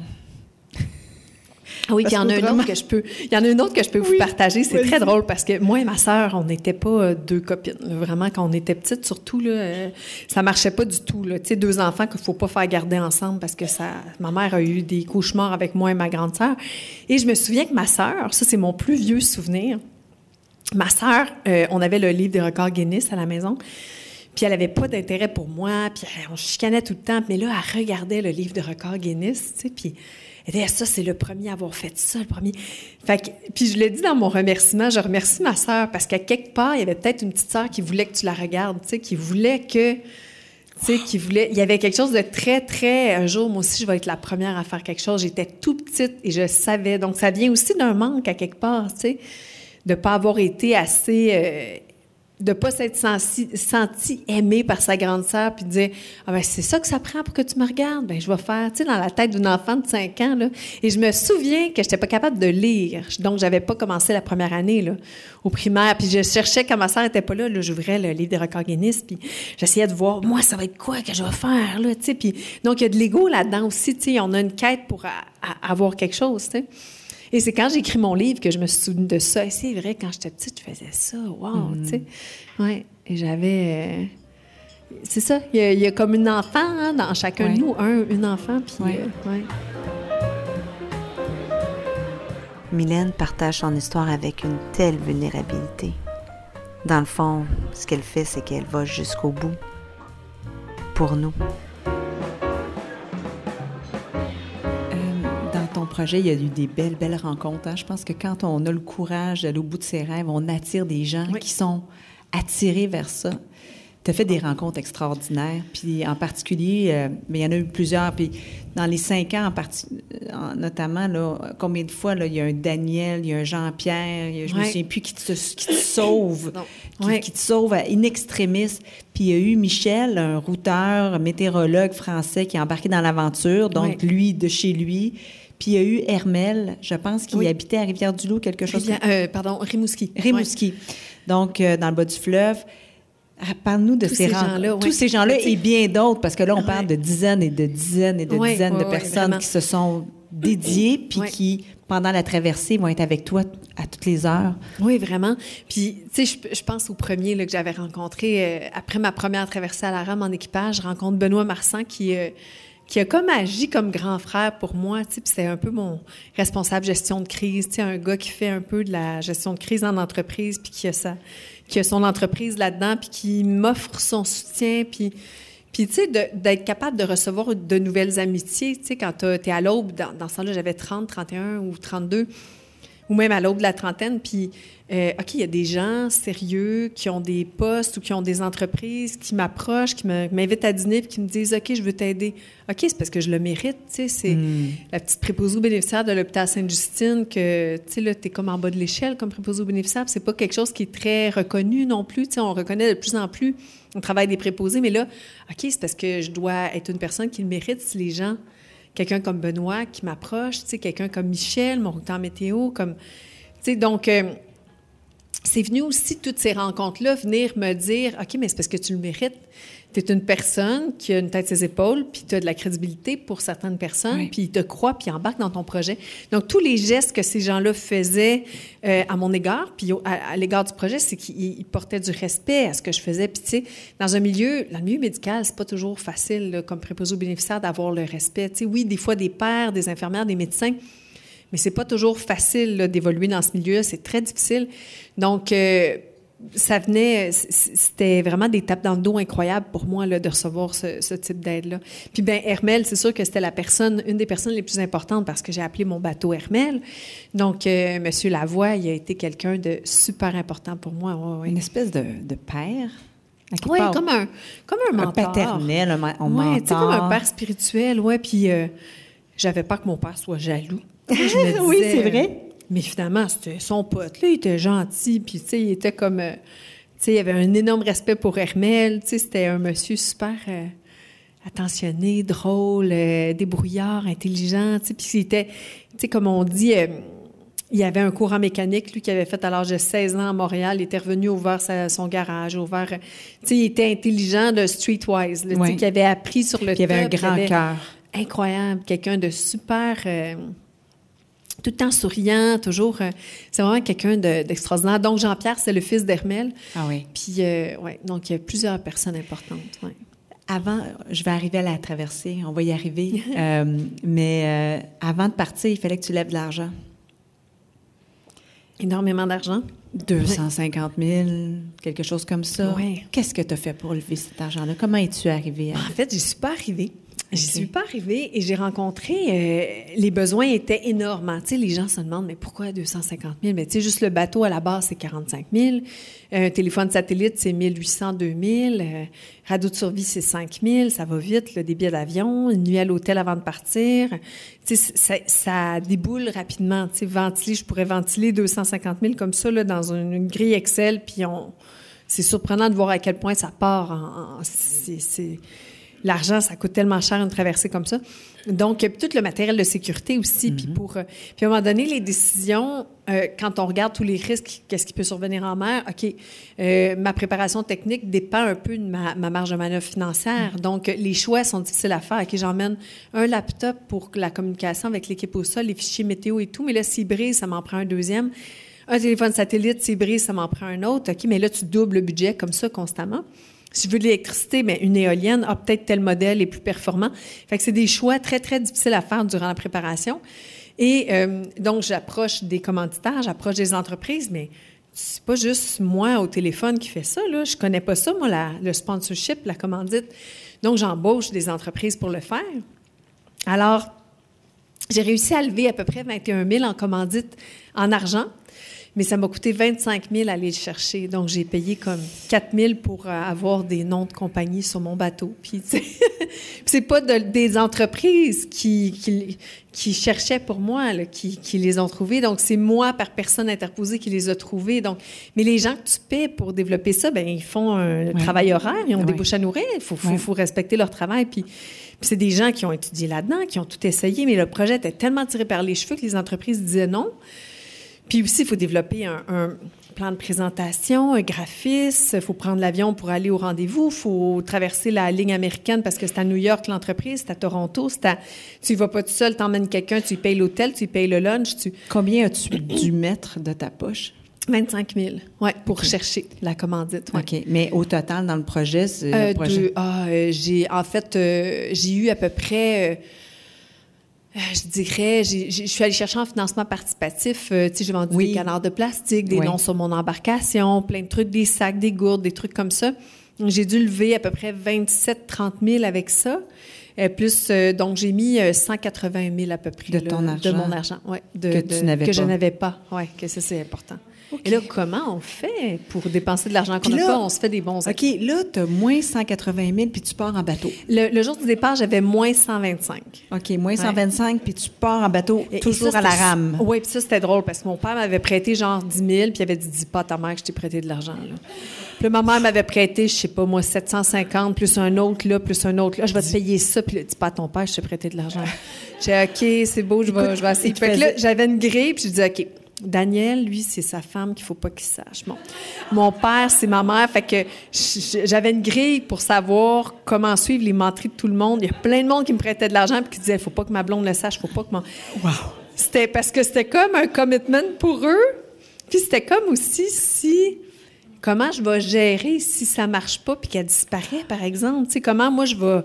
Ah oui, puis il y en a qu'autrement- autre que je peux, il y en a une autre que je peux vous partager. C'est très drôle parce que moi et ma sœur, on n'était pas euh, deux copines. Vraiment, quand on était petites, surtout là, euh, ça marchait pas du tout. Là. Tu sais, deux enfants qu'il faut pas faire garder ensemble parce que ça, ma mère a eu des cauchemars avec moi et ma grande sœur. Et je me souviens que ma sœur, ça c'est mon plus vieux souvenir. Ma sœur, euh, on avait le livre des records Guinness à la maison. Puis elle avait pas d'intérêt pour moi, puis on chicanait tout le temps. Mais là, elle regardait le livre de records Guinness, tu sais, puis elle disait, ça, c'est le premier à avoir fait ça, le premier. Fait que, puis je l'ai dit dans mon remerciement, je remercie ma sœur parce qu'à quelque part, il y avait peut-être une petite sœur qui voulait que tu la regardes, tu sais, qui voulait que, tu sais, qui voulait, il y avait quelque chose de très, très, un jour, moi aussi, je vais être la première à faire quelque chose. J'étais tout petite et je savais. Donc, ça vient aussi d'un manque à quelque part, tu sais, de pas avoir été assez, euh, de pas s'être senti, aimé par sa grande sœur puis dire ah ben c'est ça que ça prend pour que tu me regardes. Ben je vais faire tu sais dans la tête d'une enfant de 5 ans là. Et je me souviens que j'étais pas capable de lire. Donc j'avais pas commencé la première année là au primaire. Puis je cherchais quand ma sœur était pas là là j'ouvrais le livre des records Guinness puis j'essayais de voir moi ça va être quoi que je vais faire là tu sais. Puis donc il y a de l'ego là-dedans aussi tu sais. On a une quête pour avoir quelque chose tu sais et c'est quand j'ai écrit mon livre que je me suis souvenue de ça. Et c'est vrai, quand j'étais petite, je faisais ça. Wow, tu sais. Ouais. Et j'avais. euh, C'est ça. Il y, a, il y a comme une enfant hein, dans chacun Ouais. de nous, un, une enfant. Puis. Ouais. euh, ouais. Mylène partage son histoire avec une telle vulnérabilité. Dans le fond, ce qu'elle fait, c'est qu'elle va jusqu'au bout. Pour nous. Projet, il y a eu des belles, belles rencontres. hein. Je pense que quand on a le courage d'aller au bout de ses rêves, on attire des gens Oui. qui sont attirés vers ça. Tu as fait des rencontres extraordinaires, puis en particulier, euh, mais il y en a eu plusieurs, puis dans les cinq ans en parti- euh, en- notamment, là, combien de fois là, il y a un Daniel, il y a un Jean-Pierre, je me Ouais. souviens plus, qui te, qui te sauve, qui, Ouais. qui te sauve à in extremis. Puis il y a eu Michel, un routeur, un météorologue français qui est embarqué dans l'aventure, donc Ouais. lui, de chez lui. Puis il y a eu Hermel, je pense, qui Oui. habitait à Rivière-du-Loup, quelque chose Rivière- euh, pardon, Rimouski. Rimouski. Donc, euh, dans le bas du fleuve. Ah, Parle-nous de Tous ces, gens-là, Tous ces gens-là et bien d'autres, parce que là, on Ouais. parle de dizaines et de dizaines et de dizaines de personnes qui se sont dédiées, puis qui, pendant la traversée, vont être avec toi à toutes les heures. Oui, vraiment. Puis, tu sais, je, je pense au premier là, que j'avais rencontré euh, après ma première traversée à la rame en équipage. Je rencontre Benoît Marsan qui, euh, qui a comme agi comme grand frère pour moi. C'est un peu mon responsable gestion de crise. Un gars qui fait un peu de la gestion de crise en entreprise, puis qui a, sa, qui a son entreprise là-dedans, puis qui m'offre son soutien, puis... Puis, tu sais, d'être capable de recevoir de nouvelles amitiés, tu sais, quand tu es à l'aube, dans, dans ce temps-là, j'avais 30, 31 ou 32, ou même à l'aube de la trentaine. Puis, euh, OK, il y a des gens sérieux qui ont des postes ou qui ont des entreprises qui m'approchent, qui m'invitent à dîner puis qui me disent OK, je veux t'aider. OK, c'est parce que je le mérite. Tu sais, c'est la petite préposée aux bénéficiaires de l'hôpital Sainte-Justine que, tu sais, là, tu es comme en bas de l'échelle comme préposée puis C'est pas quelque chose qui est très reconnu non plus. Tu sais, on reconnaît de plus en plus le travail des préposés, mais là, OK, c'est parce que je dois être une personne qui le mérite si les gens quelqu'un comme Benoît qui m'approche, tu sais, quelqu'un comme Michel, mon routeur météo, comme, tu sais, donc, euh, c'est venu aussi toutes ces rencontres-là venir me dire, OK, mais c'est parce que tu le mérites. Tu es une personne qui a une tête ses épaules, puis tu as de la crédibilité pour certaines personnes, puis ils te croient, puis ils embarquent dans ton projet. Donc, tous les gestes que ces gens-là faisaient euh, à mon égard, puis à, l'égard du projet, c'est qu'ils portaient du respect à ce que je faisais. Puis, tu sais, dans un milieu, dans le milieu médical, c'est pas toujours facile, comme préposé aux bénéficiaires, d'avoir le respect. Tu sais, oui, des fois, des pères, des infirmières, des médecins, mais c'est pas toujours facile d'évoluer dans ce milieu C'est très difficile. Donc, euh, ça venait, c'était vraiment des tapes dans le dos incroyables pour moi là, de recevoir ce, type d'aide-là. Puis ben Hermel, c'est sûr que c'était la personne, une des personnes les plus importantes parce que j'ai appelé mon bateau Hermel. Donc, euh, Monsieur Lavoie, il a été quelqu'un de super important pour moi. Une espèce de, de père. Oui, comme un, comme un mentor. Un paternel, un, un ouais, mentor. comme un père spirituel, ouais. Puis euh, j'avais pas que mon père soit jaloux. oui, c'est vrai. Mais finalement, c'était son pote. Là, il était gentil, puis tu sais, il était comme... Euh, tu sais, il avait un énorme respect pour Hermel. Tu sais, c'était un monsieur super euh, attentionné, drôle, euh, débrouillard, intelligent. Tu sais, puis était... Tu sais, comme on dit... il y avait un courant mécanique, lui, qui avait fait à l'âge de 16 ans à Montréal. Il était revenu ouvert son garage, ouvert... Tu sais, il était intelligent de streetwise, là, sais, qui avait appris sur le il avait un grand cœur. Incroyable. Quelqu'un de super tout le temps souriant, toujours. Euh, c'est vraiment quelqu'un d'extraordinaire. donc, Jean-Pierre, c'est le fils d'Hermel. Ah oui. Puis, euh, ouais, donc, il y a plusieurs personnes importantes. Avant, je vais arriver à la traversée, on va y arriver. Euh, mais avant de partir, il fallait que tu lèves de l'argent. Énormément d'argent. 250 000, quelque chose comme ça. Oui. Qu'est-ce que tu as fait pour lever cet argent-là? Comment es-tu arrivée à... En fait, je suis pas arrivée. Je suis pas arrivée et j'ai rencontré, euh, les besoins étaient énormes. Hein. Tu sais, les gens se demandent, mais pourquoi 250 000? Mais tu sais, juste le bateau à la base, c'est 45 000. Un téléphone satellite, c'est 1800, 2000. Euh, radio de survie, c'est 5 000. Ça va vite, le billets d'avion, une nuit à l'hôtel avant de partir. Tu sais, ça, ça, déboule rapidement. Tu sais, ventiler, je pourrais ventiler 250 000 comme ça, là, dans une, grille Excel, puis on... C'est surprenant de voir à quel point ça part. En, c'est l'argent, ça coûte tellement cher une traversée comme ça. Donc, tout le matériel de sécurité aussi. Puis, mhm. pour, euh, puis à un moment donné, les décisions, euh, quand on regarde tous les risques, qu'est-ce qui peut survenir en mer, OK, euh, ma préparation technique dépend un peu de ma, marge de manœuvre financière. Mhm. Donc, les choix sont difficiles à faire. OK, j'emmène un laptop pour la communication avec l'équipe au sol, les fichiers météo et tout, mais là, s'il brise, ça m'en prend un deuxième. Un téléphone satellite, s'il brise, ça m'en prend un autre. OK, mais là, tu doubles le budget comme ça constamment. Si je veux de l'électricité, mais une éolienne, a peut-être tel modèle est plus performant. Fait que c'est des choix très, très difficiles à faire durant la préparation. Et euh, donc, j'approche des commanditaires, j'approche des entreprises, mais c'est pas juste moi au téléphone qui fait ça, là. Je connais pas ça, moi, le sponsorship, la commandite. Donc, j'embauche des entreprises pour le faire. Alors, j'ai réussi à lever à peu près 21 000 en commandite en argent mais ça m'a coûté 25 000 à aller le chercher. Donc, j'ai payé comme 4 000 pour euh, avoir des noms de compagnie sur mon bateau. Puis, c'est pas des entreprises qui, qui, qui, cherchaient pour moi, qui, qui, les ont trouvés. Donc, c'est moi, par personne interposée, qui les a trouvés. Donc, mais les gens que tu paies pour développer ça, ben ils font un travail horaire, ils ont des bouches à nourrir. Il faut, faut, faut, respecter leur travail. Puis, puis c'est des gens qui ont étudié là-dedans, qui ont tout essayé, mais le projet était tellement tiré par les cheveux que les entreprises disaient non. Puis aussi, il faut développer un, plan de présentation, un graphiste, il faut prendre l'avion pour aller au rendez-vous, il faut traverser la ligne américaine parce que c'est à New York l'entreprise, c'est à Toronto, c'est à... Tu ne vas pas tout seul, emmènes quelqu'un, tu payes l'hôtel, tu payes le lunch. Tu... Combien as-tu dû mettre de ta poche? 25 000, oui, pour chercher la commandite. OK. Mais au total, dans le projet, c'est. Euh, ah, euh, j'ai, en fait, euh, j'ai eu à peu près euh, je dirais, je suis allée chercher un financement participatif. Euh, tu sais, j'ai vendu des canards de plastique, des noms sur mon embarcation, plein de trucs, des sacs, des gourdes, des trucs comme ça. J'ai dû lever à peu près 27-30 000 avec ça. Euh, plus, donc, j'ai mis 180 000 à peu près. De ton argent. De mon argent, oui. Que tu n'avais pas. Que je n'avais pas, oui, que ça, c'est important. Et là, comment on fait pour dépenser de l'argent qu'on n'a pas? On se fait des bons OK, là, tu as moins 180 000 puis tu pars en bateau. Le, jour du départ, j'avais moins 125. OK, moins 125 puis tu pars en bateau toujours à la rame. Oui, puis ça, c'était drôle parce que mon père m'avait prêté genre 10 000 puis il avait dit Dis pas à ta mère que je t'ai prêté de l'argent. Puis ma mère m'avait prêté, je sais pas moi, 750 plus un autre là, plus un autre là. Je vais te payer ça. Puis dis pas à ton père, je t'ai prêté de l'argent. J'ai OK, c'est beau, je vais, je vais essayer. Fait que là, j'avais une grille puis je dis OK Daniel, lui, c'est sa femme qu'il faut pas qu'il sache. Bon. Mon père, c'est ma mère. Fait que j'avais une grille pour savoir comment suivre les menteries de tout le monde. Il y a plein de monde qui me prêtait de l'argent et qui disait, faut pas que ma blonde le sache, faut pas que mon... Wow. C'était parce que c'était comme un commitment pour eux. Puis c'était comme aussi si comment je vais gérer si ça marche pas puis qu'elle disparaît, par exemple. Tu sais, comment moi je vais.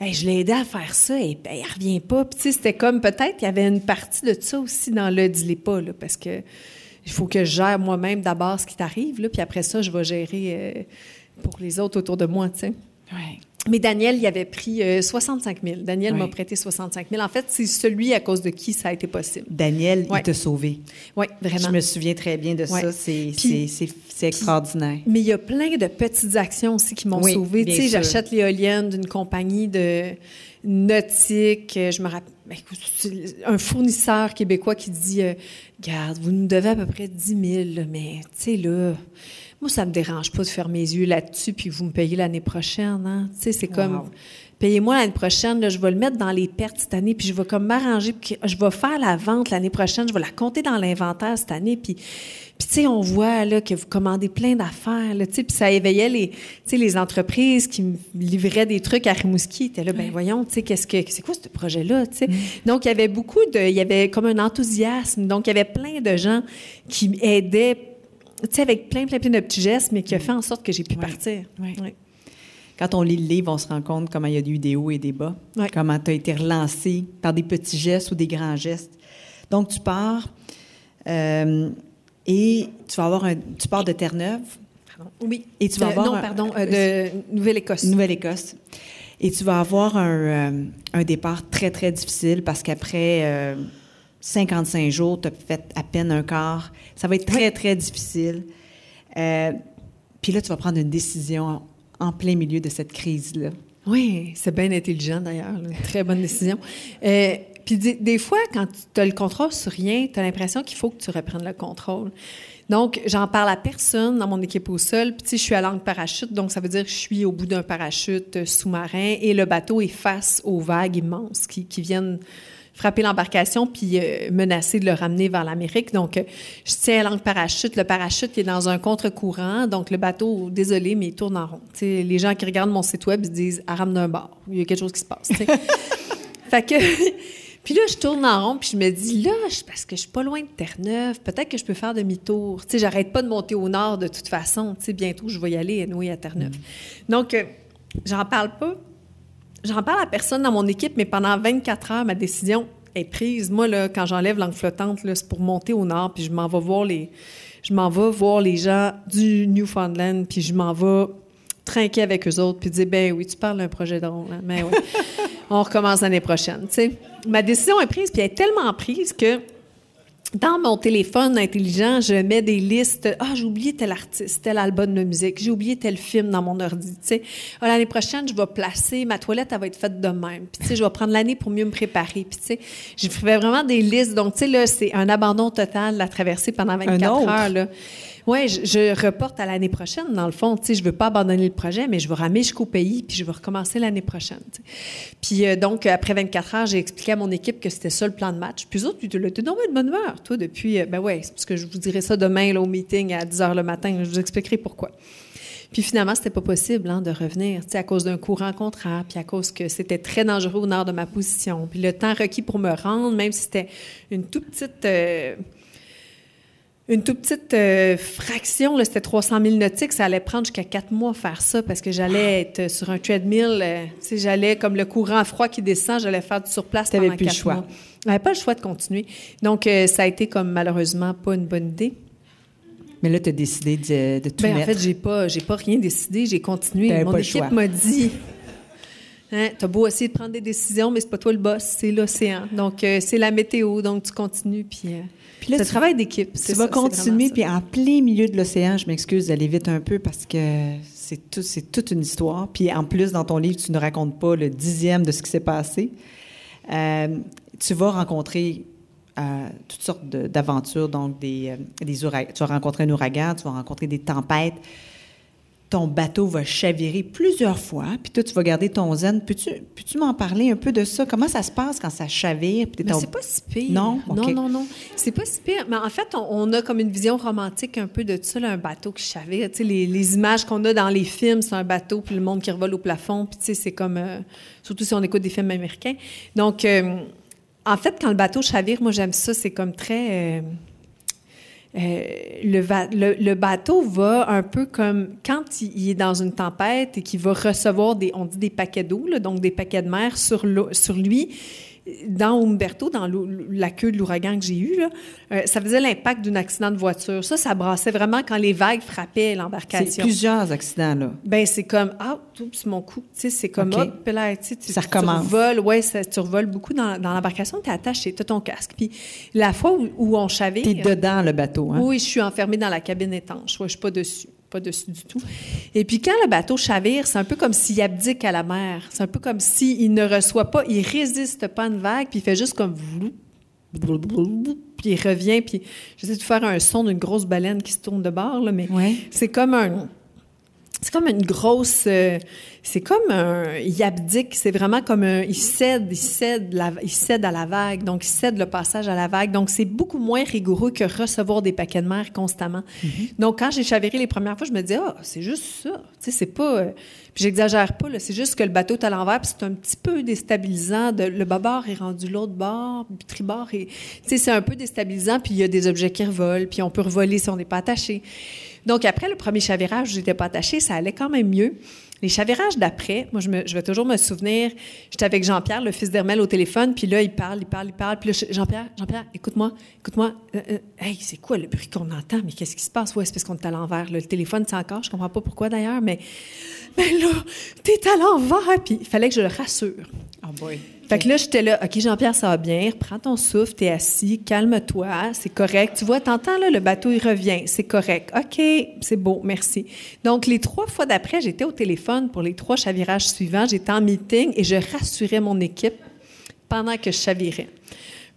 Je l'ai aidé à faire ça et ben, elle revient pas. Puis, c'était comme peut-être qu'il y avait une partie de ça aussi dans le dis-les pas, là, parce que il faut que je gère moi-même d'abord ce qui t'arrive, là, puis après ça, je vais gérer euh, pour les autres autour de moi. Mais Daniel, il avait pris 65 euh, 000. Daniel m'a prêté 65 000. En fait, c'est celui à cause de qui ça a été possible. Daniel, il t'a sauvé. Oui, vraiment. Je me souviens très bien de ça. C'est extraordinaire. mais il y a plein de petites actions aussi qui m'ont sauvé. Tu sais, j'achète l'éolienne d'une compagnie de nautique. Je me rappelle, ben, un fournisseur québécois qui dit, euh, garde, vous nous devez à peu près 10 000, mais tu sais, là moi, ça me dérange pas de faire mes yeux là-dessus, puis vous me payez l'année prochaine. Hein? Tu sais, c'est comme, payez-moi l'année prochaine, là, je vais le mettre dans les pertes cette année, puis je vais comme m'arranger, puis je vais faire la vente l'année prochaine, je vais la compter dans l'inventaire cette année, puis... Puis, tu sais, on voit là, que vous commandez plein d'affaires, là, tu sais, puis ça éveillait les, tu sais, les entreprises qui me livraient des trucs à Rimouski. étaient là, ben voyons, tu sais, qu'est-ce que, c'est quoi ce projet-là, tu sais. Mm. Donc, il y avait beaucoup de, il y avait comme un enthousiasme. Donc, il y avait plein de gens qui aidaient tu sais, avec plein, plein, plein de petits gestes, mais qui a fait en sorte que j'ai pu partir. Quand on lit le livre, on se rend compte comment il y a eu des hauts et des bas, comment tu as été relancé par des petits gestes ou des grands gestes. Donc, tu pars euh, et tu vas avoir un, tu pars de Terre-Neuve. Oui. Et tu vas avoir non, pardon, euh, de Nouvelle-Écosse. Nouvelle-Écosse. Et tu vas avoir un, euh, un, départ très, très difficile parce qu'après 55 jours, tu as fait à peine un quart. Ça va être très, très difficile. Euh, puis là, tu vas prendre une décision en plein milieu de cette crise-là. Oui, c'est bien intelligent d'ailleurs. Très bonne décision. Euh, puis des, fois, quand tu as le contrôle sur rien, tu as l'impression qu'il faut que tu reprennes le contrôle. Donc, j'en parle à personne dans mon équipe au sol. Puis, tu sais, je suis à l'angle parachute, donc ça veut dire que je suis au bout d'un parachute euh, sous-marin et le bateau est face aux vagues immenses qui, qui viennent frapper l'embarcation puis euh, menacer de le ramener vers l'Amérique. Donc, euh, je tiens à l'angle parachute. Le parachute est dans un contre-courant. Donc, le bateau, désolé, mais il tourne en rond. les gens qui regardent mon site web, ils disent « à ramener d'un bord. Il y a quelque chose qui se passe. fait que... Puis là, je tourne en rond, puis je me dis, là, parce que je suis pas loin de Terre-Neuve, peut-être que je peux faire demi-tour. Tu sais, j'arrête pas de monter au nord de toute façon. Tu sais, bientôt, je vais y aller, oui, à Terre-Neuve. Mm. Donc, euh, j'en parle pas. J'en parle à personne dans mon équipe, mais pendant 24 heures, ma décision est prise. Moi, là, quand j'enlève l'angle flottante, c'est pour monter au nord, puis je m'en vais voir les, je m'en vais voir les gens du Newfoundland, puis je m'en vais trinquer avec eux autres, puis dire, ben oui, tu parles d'un projet drôle, hein? mais oui, on recommence l'année prochaine. sais. Ma décision est prise, puis elle est tellement prise que dans mon téléphone intelligent, je mets des listes. Ah, j'ai oublié tel artiste, tel album de musique, j'ai oublié tel film dans mon ordi. Tu sais, ah, l'année prochaine, je vais placer ma toilette, elle va être faite de même. Puis tu sais, je vais prendre l'année pour mieux me préparer. Puis tu sais, je fais vraiment des listes. Donc tu sais là, c'est un abandon total la traversée pendant 24 heures là. Oui, je, reporte à l'année prochaine, dans le fond. Tu sais, je veux pas abandonner le projet, mais je vais ramer jusqu'au pays, puis je vais recommencer l'année prochaine. Puis euh, donc, après 24 heures, j'ai expliqué à mon équipe que c'était ça le plan de match. Puis eux autres, tu es dans de bonne humeur, toi, depuis... Euh, ben ouais, c'est parce que je vous dirai ça demain, là, au meeting, à 10 heures le matin. Je vous expliquerai pourquoi. Puis finalement, c'était pas possible hein, de revenir, à cause d'un courant contraire, puis à cause que c'était très dangereux au nord de ma position. Puis le temps requis pour me rendre, même si c'était une toute petite... Euh, une toute petite euh, fraction, c'était 300 000 nautiques, ça allait prendre jusqu'à quatre mois faire ça parce que j'allais être sur un treadmill, euh, tu j'allais comme le courant froid qui descend, j'allais faire du surplace pendant plus le choix. mois. J'avais pas le choix de continuer. Donc, euh, ça a été comme malheureusement pas une bonne idée. Mais là, tu as décidé de, de tout ben, mettre. En fait, j'ai pas, j'ai pas rien décidé, j'ai continué. Mon équipe m'a dit... Hein, tu as beau essayer de prendre des décisions, mais c'est pas toi le boss, c'est l'océan. Donc, c'est la météo, donc tu continues, puis... Puis là, c'est travail d'équipe. Tu vas continuer, puis en plein milieu de l'océan, je m'excuse d'aller vite un peu parce que c'est tout, c'est toute une histoire. Puis en plus, dans ton livre, tu ne racontes pas le dixième de ce qui s'est passé. Euh, tu vas rencontrer euh, toutes sortes d'aventures, donc des, euh, des ouragans. Tu vas rencontrer un ouragan, tu vas rencontrer des tempêtes. Ton bateau va chavirer plusieurs fois, puis toi, tu vas garder ton zen. Peux-tu peux m'en parler un peu de ça? Comment ça se passe quand ça chavire? Mais c'est pas si pire. Non? Non, non, non. C'est pas si pire. Mais en fait, on, a comme une vision romantique un peu de ça, là, un bateau qui chavire. Tu sais, les, les images qu'on a dans les films, c'est un bateau, puis le monde qui revole au plafond, puis tu sais, c'est comme... Euh, surtout si on écoute des films américains. Donc, euh, en fait, quand le bateau chavire, moi, j'aime ça. C'est comme très... Euh, euh, le, bateau va un peu comme quand il, est dans une tempête et qu'il va recevoir des, on dit des paquets d'eau, donc des paquets de mer sur lui dans Umberto, dans la queue de l'ouragan que j'ai eu, euh, ça faisait l'impact d'un accident de voiture. Ça, ça brassait vraiment quand les vagues frappaient l'embarcation. C'est plusieurs accidents, là. Ben c'est comme, ah, c'est mon coup. Tu sais, c'est comme, hop, là, tu, ça recommence. Tu revoles, ouais, ça, tu revoles beaucoup dans, dans l'embarcation, tu es attaché, tu as ton casque. Puis la fois où, on chavire... Tu es dedans le bateau, hein? Oui, je suis enfermée dans la cabine étanche. Ouais, je suis pas dessus pas dessus du tout. Et puis quand le bateau chavire, c'est un peu comme s'il abdique à la mer. C'est un peu comme s'il ne reçoit pas, il résiste pas à une vague, puis il fait juste comme puis il revient, puis j'essaie de faire un son d'une grosse baleine qui se tourne de bord, là, mais c'est comme un c'est comme une grosse. Euh, c'est comme un. Il abdique, c'est vraiment comme un. Il cède, il cède, il cède à la vague, donc il cède le passage à la vague. Donc c'est beaucoup moins rigoureux que recevoir des paquets de mer constamment. Mm-hmm. Donc quand j'ai chaviré les premières fois, je me disais, ah, c'est juste ça. Tu sais, c'est pas. Euh, puis j'exagère pas, c'est juste que le bateau est à l'envers, puis c'est un petit peu déstabilisant. De, le bâbord est rendu l'autre bord, puis tribord est. Tu sais, c'est un peu déstabilisant, puis il y a des objets qui revolent, puis on peut revoler si on n'est pas attaché. Donc, après le premier chavirage, je n'étais pas attachée, ça allait quand même mieux. Les chavirages d'après, moi, je, vais toujours me souvenir, j'étais avec Jean-Pierre, le fils d'Hermel, au téléphone, puis là, il parle, il parle, il parle. Puis là, Jean-Pierre, Jean-Pierre, écoute-moi, écoute-moi. Euh, euh, hey, c'est quoi le bruit qu'on entend? Mais qu'est-ce qui se passe? Ouais, c'est parce qu'on est à l'envers. Le téléphone, c'est encore, je comprends pas pourquoi d'ailleurs, mais, mais là, t'es à l'envers. Puis il fallait que je le rassure. Oh boy. Fait que là, j'étais là, OK, Jean-Pierre, ça va bien, reprends ton souffle, t'es assis, calme-toi, c'est correct. Tu vois, t'entends, là, le bateau, il revient, c'est correct. OK, c'est beau, merci. Donc, les trois fois d'après, j'étais au téléphone pour les trois chavirages suivants, j'étais en meeting et je rassurais mon équipe pendant que je chavirais.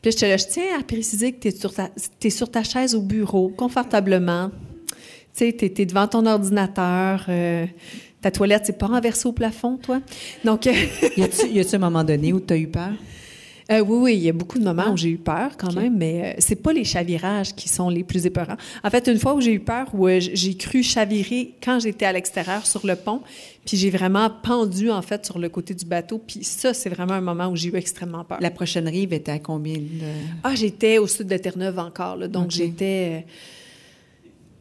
Puis j'étais là, je tiens à préciser que tu es, es, sur ta chaise au bureau, confortablement. Tu sais, tu es, devant ton ordinateur. Euh, ta toilette, c'est pas renversée au plafond, toi? Donc. y a-t-il un moment donné où tu as eu peur? Euh, oui, oui, il y a beaucoup de moments où j'ai eu peur quand même, mais euh, c'est pas les chavirages qui sont les plus épeurants. En fait, une fois où j'ai eu peur, où euh, j'ai cru chavirer quand j'étais à l'extérieur sur le pont, puis j'ai vraiment pendu en fait sur le côté du bateau, puis ça, c'est vraiment un moment où j'ai eu extrêmement peur. La prochaine rive était à combien de... Ah, j'étais au sud de Terre-Neuve encore, là, donc j'étais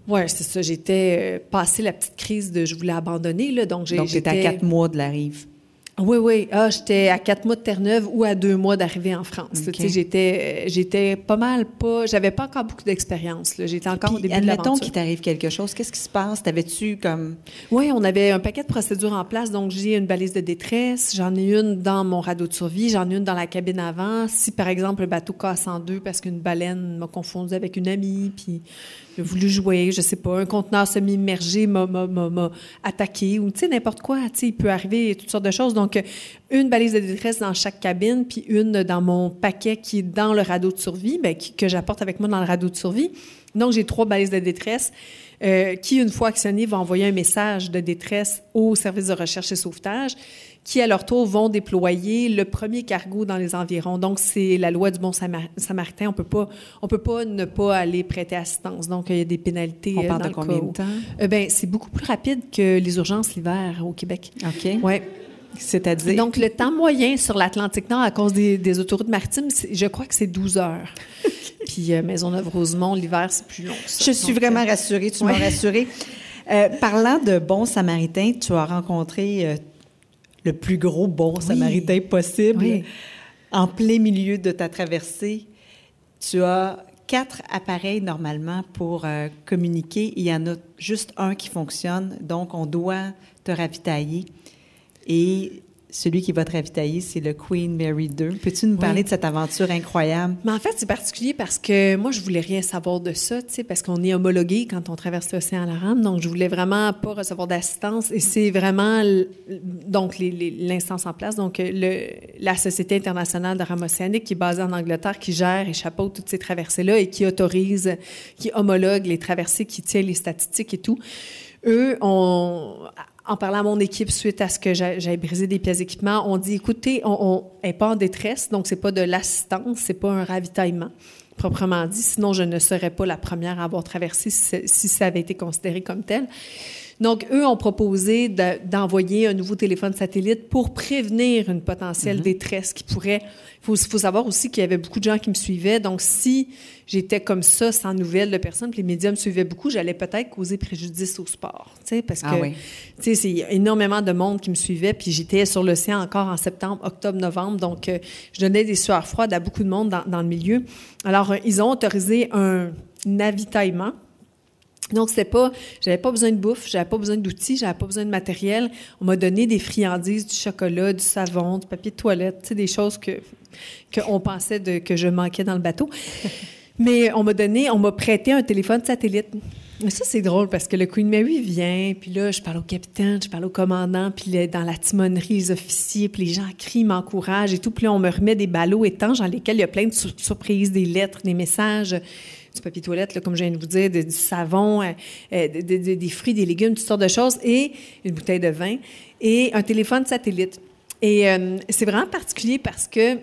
oui, c'est ça. J'étais euh, passé la petite crise de je voulais abandonner. Là, donc, j'étais à quatre mois de la rive. Oui, oui. Ah, j'étais à quatre mois de Terre-Neuve ou à deux mois d'arriver en France. J'étais, j'étais pas mal pas. J'avais pas encore beaucoup d'expérience. J'étais encore au début de l'aventure. qu'il t'arrive quelque chose. Qu'est-ce qui se passe? T'avais-tu comme. Oui, on avait un paquet de procédures en place. Donc, j'ai une balise de détresse. J'en ai une dans mon radeau de survie. J'en ai une dans la cabine avant. Si, par exemple, le bateau casse en deux parce qu'une baleine m'a confondu avec une amie, puis j'ai voulu jouer, je sais pas, un conteneur semi-immergé m'a attaqué ou, tu sais, n'importe quoi. Tu sais, il peut arriver toutes sortes de choses. Donc, une balise de détresse dans chaque cabine, puis une dans mon paquet qui est dans le radeau de survie, bien, que j'apporte avec moi dans le radeau de survie. Donc, j'ai trois balises de détresse euh, qui, une fois actionnées, vont envoyer un message de détresse au service de recherche et sauvetage qui, à leur tour, vont déployer le premier cargo dans les environs. Donc, c'est la loi du bon samaritain. On peut pas, on peut pas ne pas aller prêter assistance. Donc, il y a des pénalités. On parle de combien de temps? Euh, ben, c'est beaucoup plus rapide que les urgences l'hiver au Québec. OK. Ouais. C'est-à-dire? Donc, le temps moyen sur l'Atlantique Nord à cause des, autoroutes maritimes, je crois que c'est 12 heures. Puis euh, Maisonneuve-Rosemont, l'hiver, c'est plus long. Je suis vraiment euh, rassurée. Tu m'as rassurée. parlant de bons samaritains, tu as rencontré le plus gros bon samaritain possible. En plein milieu de ta traversée, tu as quatre appareils normalement pour euh, communiquer. Il y en a juste un qui fonctionne, donc on doit te ravitailler. Et celui qui va te ravitailler, c'est le Queen Mary 2. Peux-tu nous parler de cette aventure incroyable? Mais en fait, c'est particulier parce que moi, je voulais rien savoir de ça, tu sais, parce qu'on est homologué quand on traverse l'océan à la rame. Donc, je voulais vraiment pas recevoir d'assistance. Et c'est vraiment donc l'instance en place, donc le, la Société internationale de rame océanique qui est basée en Angleterre, qui gère et chapeaute toutes ces traversées-là et qui autorise, qui homologue les traversées, qui tient les statistiques et tout. eux, on, en parlant à mon équipe suite à ce que j'avais brisé des pièces d'équipement, on dit écoutez, on n'est pas en détresse, donc c'est pas de l'assistance, c'est pas un ravitaillement proprement dit, sinon je ne serais pas la première à avoir traversé si ça avait été considéré comme tel. Donc, eux ont proposé d'envoyer un nouveau téléphone satellite pour prévenir une potentielle mm-hmm. détresse qui pourrait... Il faut, savoir aussi qu'il y avait beaucoup de gens qui me suivaient. Donc, si j'étais comme ça, sans nouvelles de personnes, puis les médias me suivaient beaucoup, j'allais peut-être causer préjudice au sport. Tu sais, parce ah que, tu sais, c'est énormément de monde qui me suivait. Puis j'étais sur l'océan encore en septembre, octobre, novembre. Donc, euh, je donnais des sueurs froides à beaucoup de monde dans, dans le milieu. Alors, euh, ils ont autorisé un avitaillement donc, c'était pas, j'avais pas besoin de bouffe, j'avais pas besoin d'outils, j'avais pas besoin de matériel. On m'a donné des friandises, du chocolat, du savon, du papier de toilette, tu sais, des choses que, qu'on pensait de, que je manquais dans le bateau. Mais on m'a donné, on m'a prêté un téléphone satellite. Mais ça, c'est drôle parce que le Queen Mary vient, puis là, je parle au capitaine, je parle au commandant, puis dans la timonerie, les officiers, puis les gens crient, m'encouragent et tout. Puis là, on me remet des ballots étanches dans lesquels il y a plein de surprises, des lettres, des messages du papier toilette, là, comme je viens de vous dire, du savon, euh, euh, des fruits, des légumes, toutes sortes de choses, et une bouteille de vin, et un téléphone satellite. Et euh, c'est vraiment particulier parce que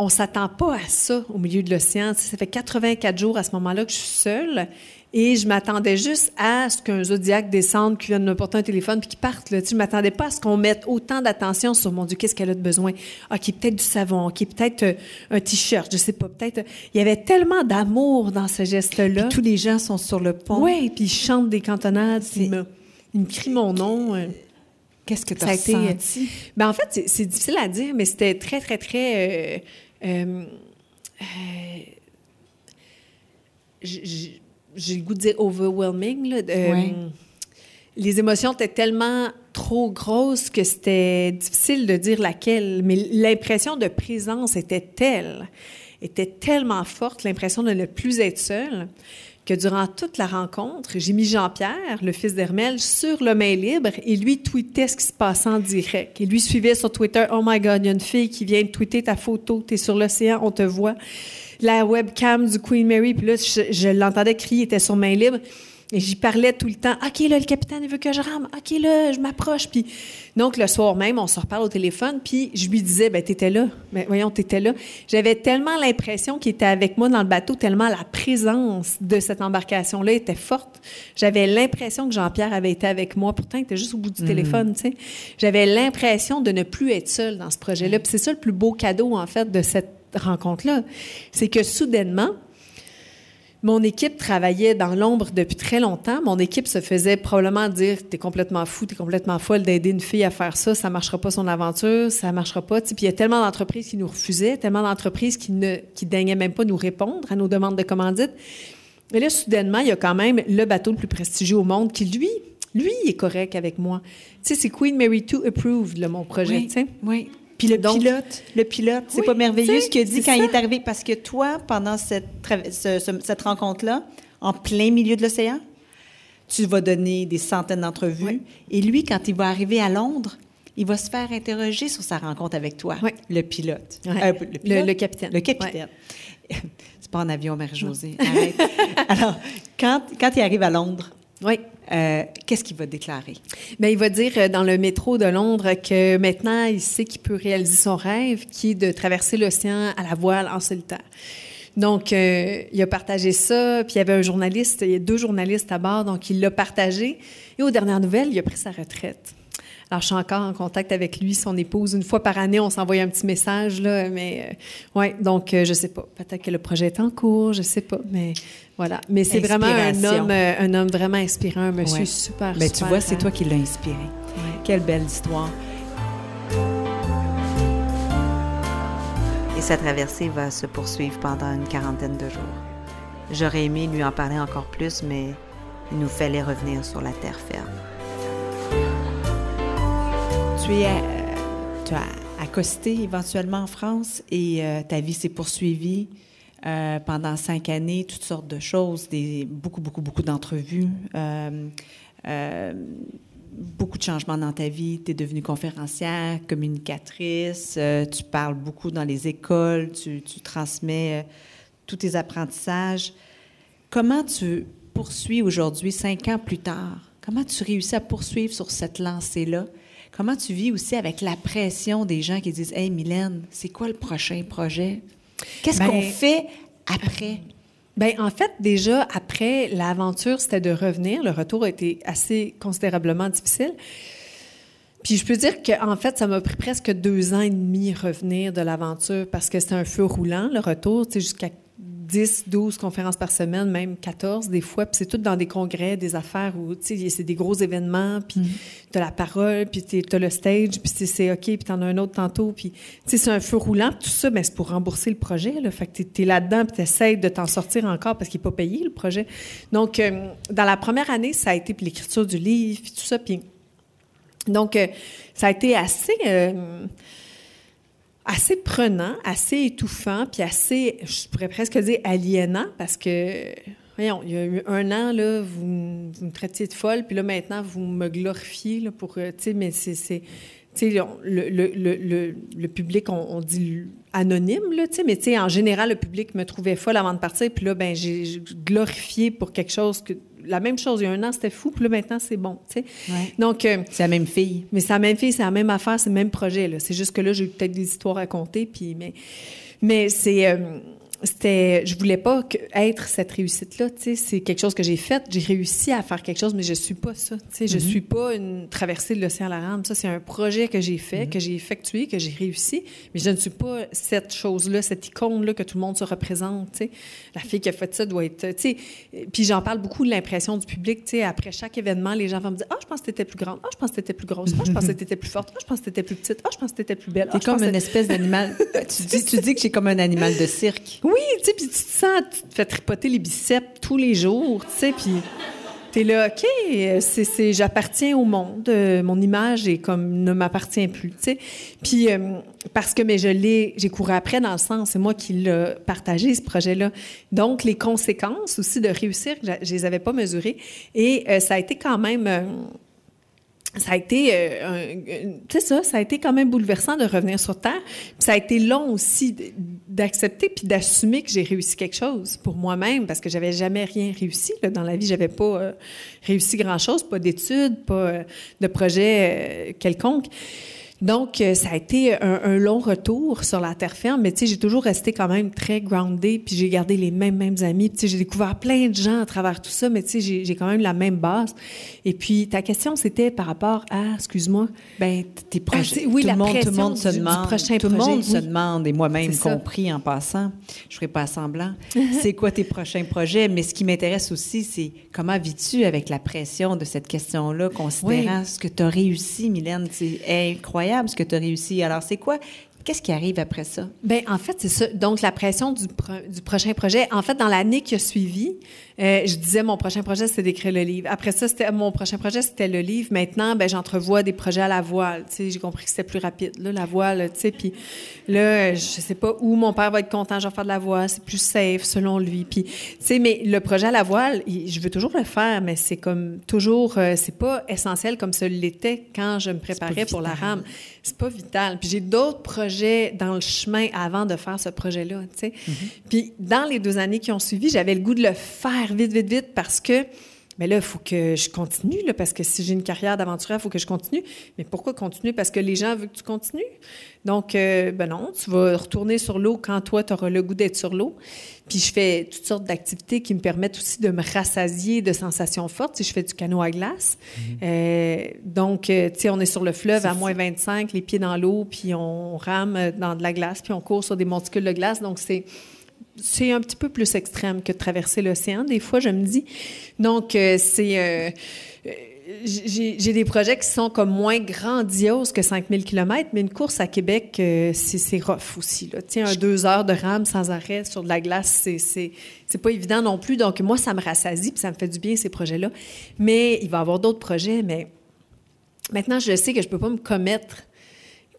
on s'attend pas à ça au milieu de l'océan. Ça fait 84 jours à ce moment-là que je suis seule. Et je m'attendais juste à ce qu'un zodiaque descende, qu'il vienne me porter un téléphone, puis qu'il parte. Là. Tu, je m'attendais pas à ce qu'on mette autant d'attention sur, mon Dieu, qu'est-ce qu'elle a de besoin? OK, peut-être du savon, OK, peut-être euh, un T-shirt, je sais pas, peut-être... Il y avait tellement d'amour dans ce geste-là. tous les gens sont sur le pont. Oui, puis ils chantent des cantonades, ils me, ils me crient mon nom. Euh. Qu'est-ce que tu as ressenti? Ben, en fait, c'est difficile à dire, mais c'était très, très, très... Euh, j'ai le goût de dire overwhelming. Euh, les émotions étaient tellement trop grosses que c'était difficile de dire laquelle, mais l'impression de présence était telle, était tellement forte, l'impression de ne plus être seule, que durant toute la rencontre, j'ai mis Jean-Pierre, le fils d'Hermel, sur le main libre et lui tweetait ce qui se passait en direct. Et lui suivait sur Twitter, « Oh my God, il y a une fille qui vient de tweeter ta photo, t'es sur l'océan, on te voit. » la webcam du Queen Mary, puis là, je, l'entendais crier, il était sur main libre. Et j'y parlais tout le temps. OK, là, le capitaine, il veut que je rame. OK, là, je m'approche. Puis, donc, le soir même, on se reparle au téléphone. Puis, je lui disais, ben, t'étais là. Mais ben, voyons, t'étais là. J'avais tellement l'impression qu'il était avec moi dans le bateau, tellement la présence de cette embarcation-là était forte. J'avais l'impression que Jean-Pierre avait été avec moi. Pourtant, il était juste au bout du mm. téléphone, tu sais. J'avais l'impression de ne plus être seule dans ce projet-là. Puis, c'est ça le plus beau cadeau, en fait, de cette rencontre-là. C'est que soudainement, mon équipe travaillait dans l'ombre depuis très longtemps. Mon équipe se faisait probablement dire T'es complètement fou, t'es complètement folle d'aider une fille à faire ça, ça marchera pas son aventure, ça marchera pas. Puis il y a tellement d'entreprises qui nous refusaient, tellement d'entreprises qui ne qui daignaient même pas nous répondre à nos demandes de commandite. Mais là, soudainement, il y a quand même le bateau le plus prestigieux au monde qui, lui, lui, est correct avec moi. Tu sais, c'est Queen Mary 2 approved, mon projet, tu sais. Oui. Puis le pilote, le pilote, c'est pas merveilleux ce qu'il a dit quand il est arrivé, parce que toi, pendant cette, cette rencontre-là, en plein milieu de l'océan, tu vas donner des centaines d'entrevues. Et lui, quand il va arriver à Londres, il va se faire interroger sur sa rencontre avec toi, le pilote. Euh, le, capitaine. Le capitaine. C'est pas en avion, Mère-Josée. Alors, quand, quand il arrive à Londres, oui. Euh, qu'est-ce qu'il va déclarer? Bien, il va dire euh, dans le métro de Londres que maintenant, il sait qu'il peut réaliser son rêve, qui est de traverser l'océan à la voile en solitaire. Donc, euh, il a partagé ça, puis il y avait un journaliste, il y a deux journalistes à bord, donc il l'a partagé. Et aux dernières nouvelles, il a pris sa retraite. Alors, je suis encore en contact avec lui, son épouse. Une fois par année, on s'envoie un petit message, là. Mais, euh, ouais, donc, euh, je sais pas. Peut-être que le projet est en cours, je sais pas. Mais, voilà. Mais c'est vraiment un homme, euh, un homme vraiment inspirant, un monsieur super, Mais tu vois, c'est toi qui l'as inspiré. Quelle belle histoire. Et sa traversée va se poursuivre pendant une quarantaine de jours. J'aurais aimé lui en parler encore plus, mais il nous fallait revenir sur la terre ferme tu euh, as accosté éventuellement en France et euh, ta vie s'est poursuivie euh, pendant cinq années, toutes sortes de choses, beaucoup, beaucoup, beaucoup d'entrevues, beaucoup de changements dans ta vie. Tu es devenue conférencière, communicatrice, tu parles beaucoup dans les écoles, tu, tu transmets tous tes apprentissages. Comment tu poursuis aujourd'hui, cinq ans plus tard, Comment tu réussis à poursuivre sur cette lancée-là? Comment tu vis aussi avec la pression des gens qui disent Hey, Mylène, c'est quoi le prochain projet? Qu'est-ce Ben, qu'on fait après? Ben en fait, déjà, après, l'aventure, c'était de revenir. Le retour a été assez considérablement difficile. Puis je peux dire qu'en fait, ça m'a pris presque deux ans et demi revenir de l'aventure parce que c'était un feu roulant, le retour, tu sais, jusqu'à 10, 12 conférences par semaine, même 14 des fois. Puis c'est tout dans des congrès, des affaires où, tu sais, c'est des gros événements, puis t'as la parole, puis t'as le stage, puis c'est- OK, puis t'en as un autre tantôt. Puis, tu sais, c'est un feu roulant. Tout ça, ben, c'est pour rembourser le projet, là. Fait que t'es- t'es là-dedans, puis t'essayes de t'en sortir encore parce qu'il n'est pas payé, le projet. Donc, euh, dans la première année, ça a été puis l'écriture du livre, puis tout ça, puis... Donc, euh, ça a été assez, euh, assez prenant, assez étouffant, puis assez, je pourrais presque dire aliénant, parce que, voyons, il y a eu un an, là, vous, vous me traitiez de folle, puis là, maintenant, vous me glorifiez, pour, euh, tu sais, mais c'est... le, le, le, le, public, on, dit anonyme, là, mais tu sais, en général, le public me trouvait folle avant de partir, puis là, ben j'ai glorifié pour quelque chose que... La même chose, il y a un an, c'était fou, puis là, maintenant, c'est bon. Ouais. Donc... euh, C'est la même fille. mais c'est la même fille, c'est la même affaire, c'est le même projet. C'est juste que là, j'ai eu peut-être des histoires à compter. Puis, mais mais c'est. euh, c'était, je voulais pas que, être cette réussite-là, tu sais, c'est quelque chose que j'ai fait. J'ai réussi à faire quelque chose, mais je suis pas ça, tu sais, je suis pas une traversée de l'océan à la rame. Ça, c'est un projet que j'ai fait, que j'ai effectué, que j'ai réussi, mais je ne suis pas cette chose-là, cette icône-là que tout le monde se représente, tu sais. La fille qui a fait ça doit être, tu sais, puis j'en parle beaucoup de l'impression du public, tu sais, après chaque événement, les gens vont me dire, ah, je pense que t'étais plus grande, ah, je pense que t'étais plus grosse, ah, je pense que t'étais plus forte, ah, je pense que t'étais plus petite, ah, je pense que t'étais plus belle. Ah, T'es je comme une espèce d'animal. tu, dis, tu dis que j'ai comme un animal de cirque. Oui, tu sais, puis tu te sens, tu fais tripoter les biceps tous les jours, tu sais, puis t'es là, OK, c'est, c'est, j'appartiens au monde, euh, mon image est comme, ne m'appartient plus, tu sais. Puis, euh, parce que, mais je l'ai, j'ai couru après dans le sens, c'est moi qui l'ai partagé, ce projet-là. Donc, les conséquences aussi de réussir, je, je les avais pas mesurées. Et euh, ça a été quand même... ça a été, euh, un- c'est ça, ça a été quand même bouleversant de revenir sur Terre. Ça a été long aussi d'accepter puis d'assumer que j'ai réussi quelque chose pour moi-même parce que j'avais jamais rien réussi là, dans la vie. J'avais pas euh, réussi grand-chose, pas d'études, pas euh, de projet euh, quelconque. Donc, euh, ça a été un, un long retour sur la terre ferme, mais tu sais, j'ai toujours resté quand même très grounded, puis j'ai gardé les mêmes, mêmes amis, puis tu sais, j'ai découvert plein de gens à travers tout ça, mais tu sais, j'ai j'ai quand même la même base. Et puis, ta question, c'était par rapport à, excuse-moi, Ben, tes projets. c'est- oui, tout, la le monde, tout le monde se du- du demande. prochain tout le monde se demande, et moi-même compris en passant. Je ferai pas semblant. c'est quoi tes prochains projets? Mais ce qui m'intéresse aussi, c'est comment vis-tu avec la pression de cette question-là, considérant ce que tu as réussi, Mylène? C'est incroyable ce que tu as réussi. Alors, c'est quoi? Qu'est-ce qui arrive après ça? Ben en fait, c'est ça. Donc, la pression du, pro- du prochain projet. En fait, dans l'année qui a suivi, euh, je disais mon prochain projet, c'était d'écrire le livre. Après ça, c'était mon prochain projet, c'était le livre. Maintenant, ben j'entrevois des projets à la voile. Tu sais, j'ai compris que c'était plus rapide, là, la voile, tu sais. Puis là, je sais pas où mon père va être content, je vais faire de la voile. C'est plus safe, selon lui. Puis, tu sais, mais le projet à la voile, il- je veux toujours le faire, mais c'est comme toujours, euh, c'est pas essentiel comme ça l'était quand je me préparais pour la rame. C'est pas vital. Puis j'ai d'autres projets dans le chemin avant de faire ce projet-là, tu sais. Puis dans les deux années qui ont suivi, j'avais le goût de le faire vite, vite, vite parce que, mais là, il faut que je continue, là, parce que si j'ai une carrière d'aventurière, il faut que je continue. Mais pourquoi continuer? Parce que les gens veulent que tu continues. Donc, euh, ben non, tu vas retourner sur l'eau quand toi, tu auras le goût d'être sur l'eau. Puis je fais toutes sortes d'activités qui me permettent aussi de me rassasier de sensations fortes. Tu sais, je fais du canot à glace. Euh, donc, euh, tu sais, on est sur le fleuve à moins 25, les pieds dans l'eau, puis on rame dans de la glace, puis on court sur des monticules de glace. Donc, c'est c'est un petit peu plus extrême que de traverser l'océan, des fois, je me dis. Donc, euh, c'est... euh, euh, j'ai des projets qui sont comme moins grandioses que 5000 km, mais une course à Québec, euh, c'est rough aussi. Là. Tiens, un deux heures de rame sans arrêt sur de la glace, c'est- pas évident non plus. Donc, moi, ça me rassasie, puis ça me fait du bien, ces projets-là. Mais il va y avoir d'autres projets, mais maintenant, je sais que je peux pas me commettre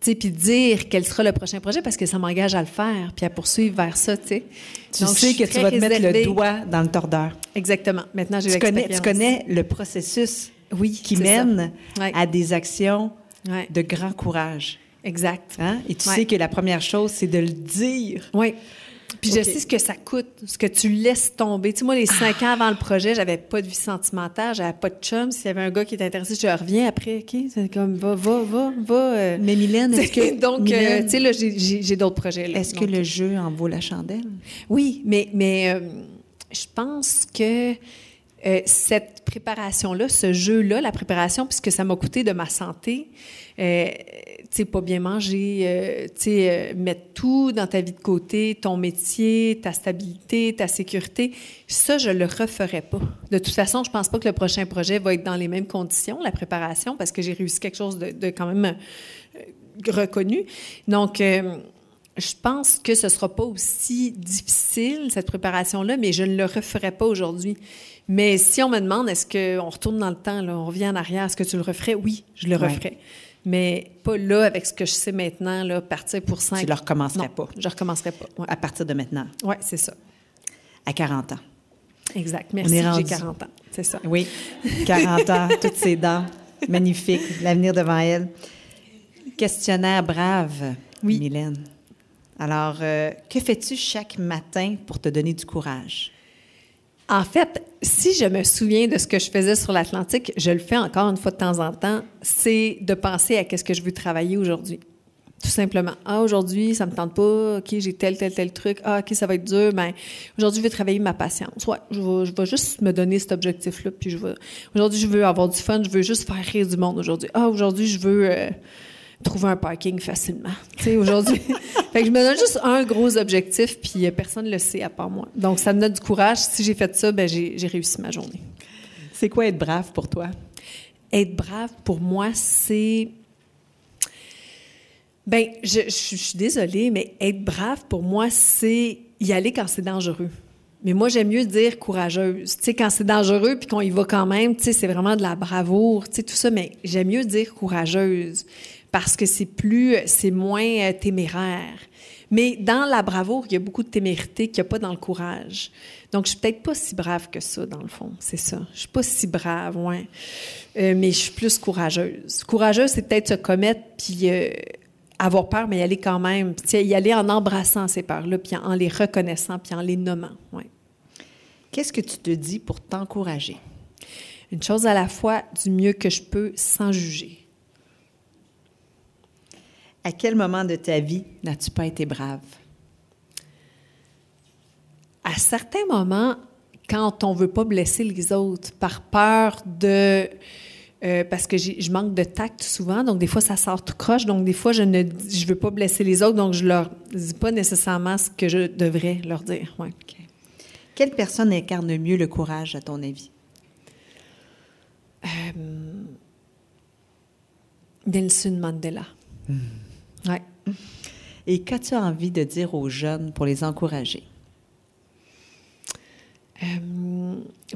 puis dire quel sera le prochain projet parce que ça m'engage à le faire puis à poursuivre vers ça, tu sais. Tu Donc, sais que tu vas te mettre le doigt dans le tordeur. Exactement. Maintenant, j'ai Tu connais, l'expérience. tu connais le processus Oui, qui mène Ouais. à des actions Ouais. de grand courage. Exact. Hein? Et tu Ouais. sais que la première chose, c'est de le dire. Oui. Puis je sais ce que ça coûte, ce que tu laisses tomber. Tu sais, moi, les cinq ans avant le projet, j'avais pas de vie sentimentale, j'avais pas de chum. S'il y avait un gars qui était intéressé, je reviens après. OK, c'est comme, va, va, va, va. euh. Mais Mylène, est-ce que... Donc, euh, tu sais, là, j'ai- d'autres projets. est-ce que le jeu en vaut la chandelle? Oui, mais, mais euh, je pense que euh, cette préparation-là, ce jeu-là, la préparation, puisque ça m'a coûté de ma santé, euh, sais, pas bien manger, euh, tu sais, euh, mettre tout dans ta vie de côté, ton métier, ta stabilité, ta sécurité, ça, je le referais pas. De toute façon, je pense pas que le prochain projet va être dans les mêmes conditions, la préparation, parce que j'ai réussi quelque chose de, de quand même euh, reconnu. Donc, euh, je pense que ce sera pas aussi difficile, cette préparation-là, mais je ne le referai pas aujourd'hui. Mais si on me demande, est-ce qu'on retourne dans le temps, là, on revient en arrière, est-ce que tu le referais? Oui, je le Ouais. referais. Mais pas là, avec ce que je sais maintenant, là, partir pour cinq. Tu le recommencerais Non, pas. Je recommencerai pas. Oui, À partir de maintenant, ouais, c'est ça. à 40 ans. Exact. Merci, j'ai rendu. 40 ans. C'est ça. Oui, 40 ans, toutes ses dents. Magnifique, l'avenir devant elle. Questionnaire brave, Oui. Mylène. Alors, euh, que fais-tu chaque matin pour te donner du courage? En fait, si je me souviens de ce que je faisais sur l'Atlantique, je le fais encore une fois de temps en temps, c'est de penser à qu'est-ce que je veux travailler aujourd'hui. Tout simplement. Ah, aujourd'hui, ça me tente pas. OK, j'ai tel, tel, tel truc. Ah, OK, ça va être dur. Ben, aujourd'hui, je vais travailler ma patience. Ouais, je vais, je vais juste me donner cet objectif-là. Puis je vais. Aujourd'hui, je veux avoir du fun. Je veux juste faire rire du monde aujourd'hui. Ah, aujourd'hui, je veux euh, trouver un parking facilement. Tu sais, aujourd'hui. fait que je me donne juste un gros objectif, puis euh, personne ne le sait à part moi. Donc, ça me donne du courage. Si j'ai fait ça, ben, j'ai j'ai réussi ma journée. C'est quoi être brave pour toi? Être brave, pour moi, c'est. Ben, je, je- je suis désolée, mais être brave, pour moi, c'est y aller quand c'est dangereux. Mais moi, j'aime mieux dire courageuse. Tu sais, quand c'est dangereux puis qu'on y va quand même, tu sais, c'est vraiment de la bravoure, tu sais, tout ça. Mais j'aime mieux dire courageuse parce que c'est plus, c'est moins euh, téméraire. Mais dans la bravoure, il y a beaucoup de témérité qu'il n'y a pas dans le courage. Donc, je suis peut-être pas si brave que ça, dans le fond. C'est ça. Je suis pas si brave, ouais. Euh, mais je suis plus courageuse. Courageuse, c'est peut-être se commettre puis euh, avoir peur, mais y aller quand même. Puis, tu sais, y aller en embrassant ces peurs-là, puis en les reconnaissant, puis en les nommant. Ouais. Qu'est-ce que tu te dis pour t'encourager? Une chose à la fois, du mieux que je peux, sans juger. À quel moment de ta vie n'as-tu pas été brave? à certains moments, quand on veut pas blesser les autres, par peur de... euh, parce que je manque de tact souvent, donc des fois ça sort tout croche, donc des fois je ne je veux pas blesser les autres, donc je leur dis pas nécessairement ce que je devrais leur dire. Ouais. Quelle personne incarne mieux le courage, à ton avis? Nelson Mandela. Ouais. Et qu'as-tu envie de dire aux jeunes pour les encourager? Euh,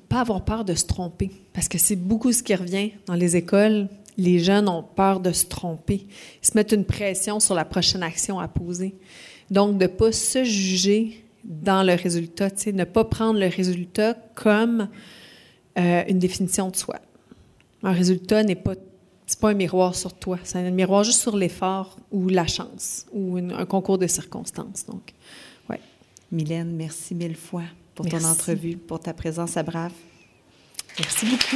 pas avoir peur de se tromper, parce que c'est beaucoup ce qui revient dans les écoles. Les jeunes ont peur de se tromper. Ils se mettent une pression sur la prochaine action à poser. Donc, de ne pas se juger dans le résultat, tu sais, ne pas prendre le résultat comme euh, une définition de soi. Un résultat n'est pas, c'est pas un miroir sur toi, c'est un miroir juste sur l'effort ou la chance ou une- un concours de circonstances. Donc, ouais. Mylène, merci mille fois pour ton entrevue, pour ta présence à Brave. Merci beaucoup.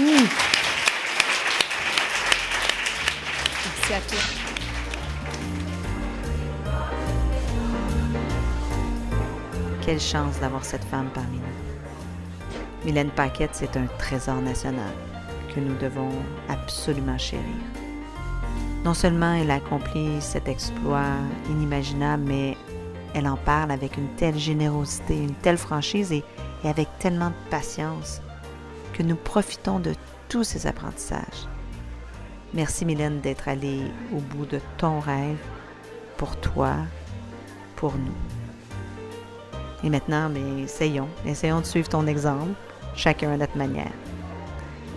Merci à toi. Quelle chance d'avoir cette femme parmi nous. Mylène Paquette, c'est un trésor national nous devons absolument chérir. Non seulement elle a accompli cet exploit inimaginable, mais elle en parle avec une telle générosité, une telle franchise et, et avec tellement de patience que nous profitons de tous ces apprentissages. Merci Mylène d'être allée au bout de ton rêve, pour toi, pour nous. Et maintenant, mais essayons, essayons de suivre ton exemple, chacun à notre manière.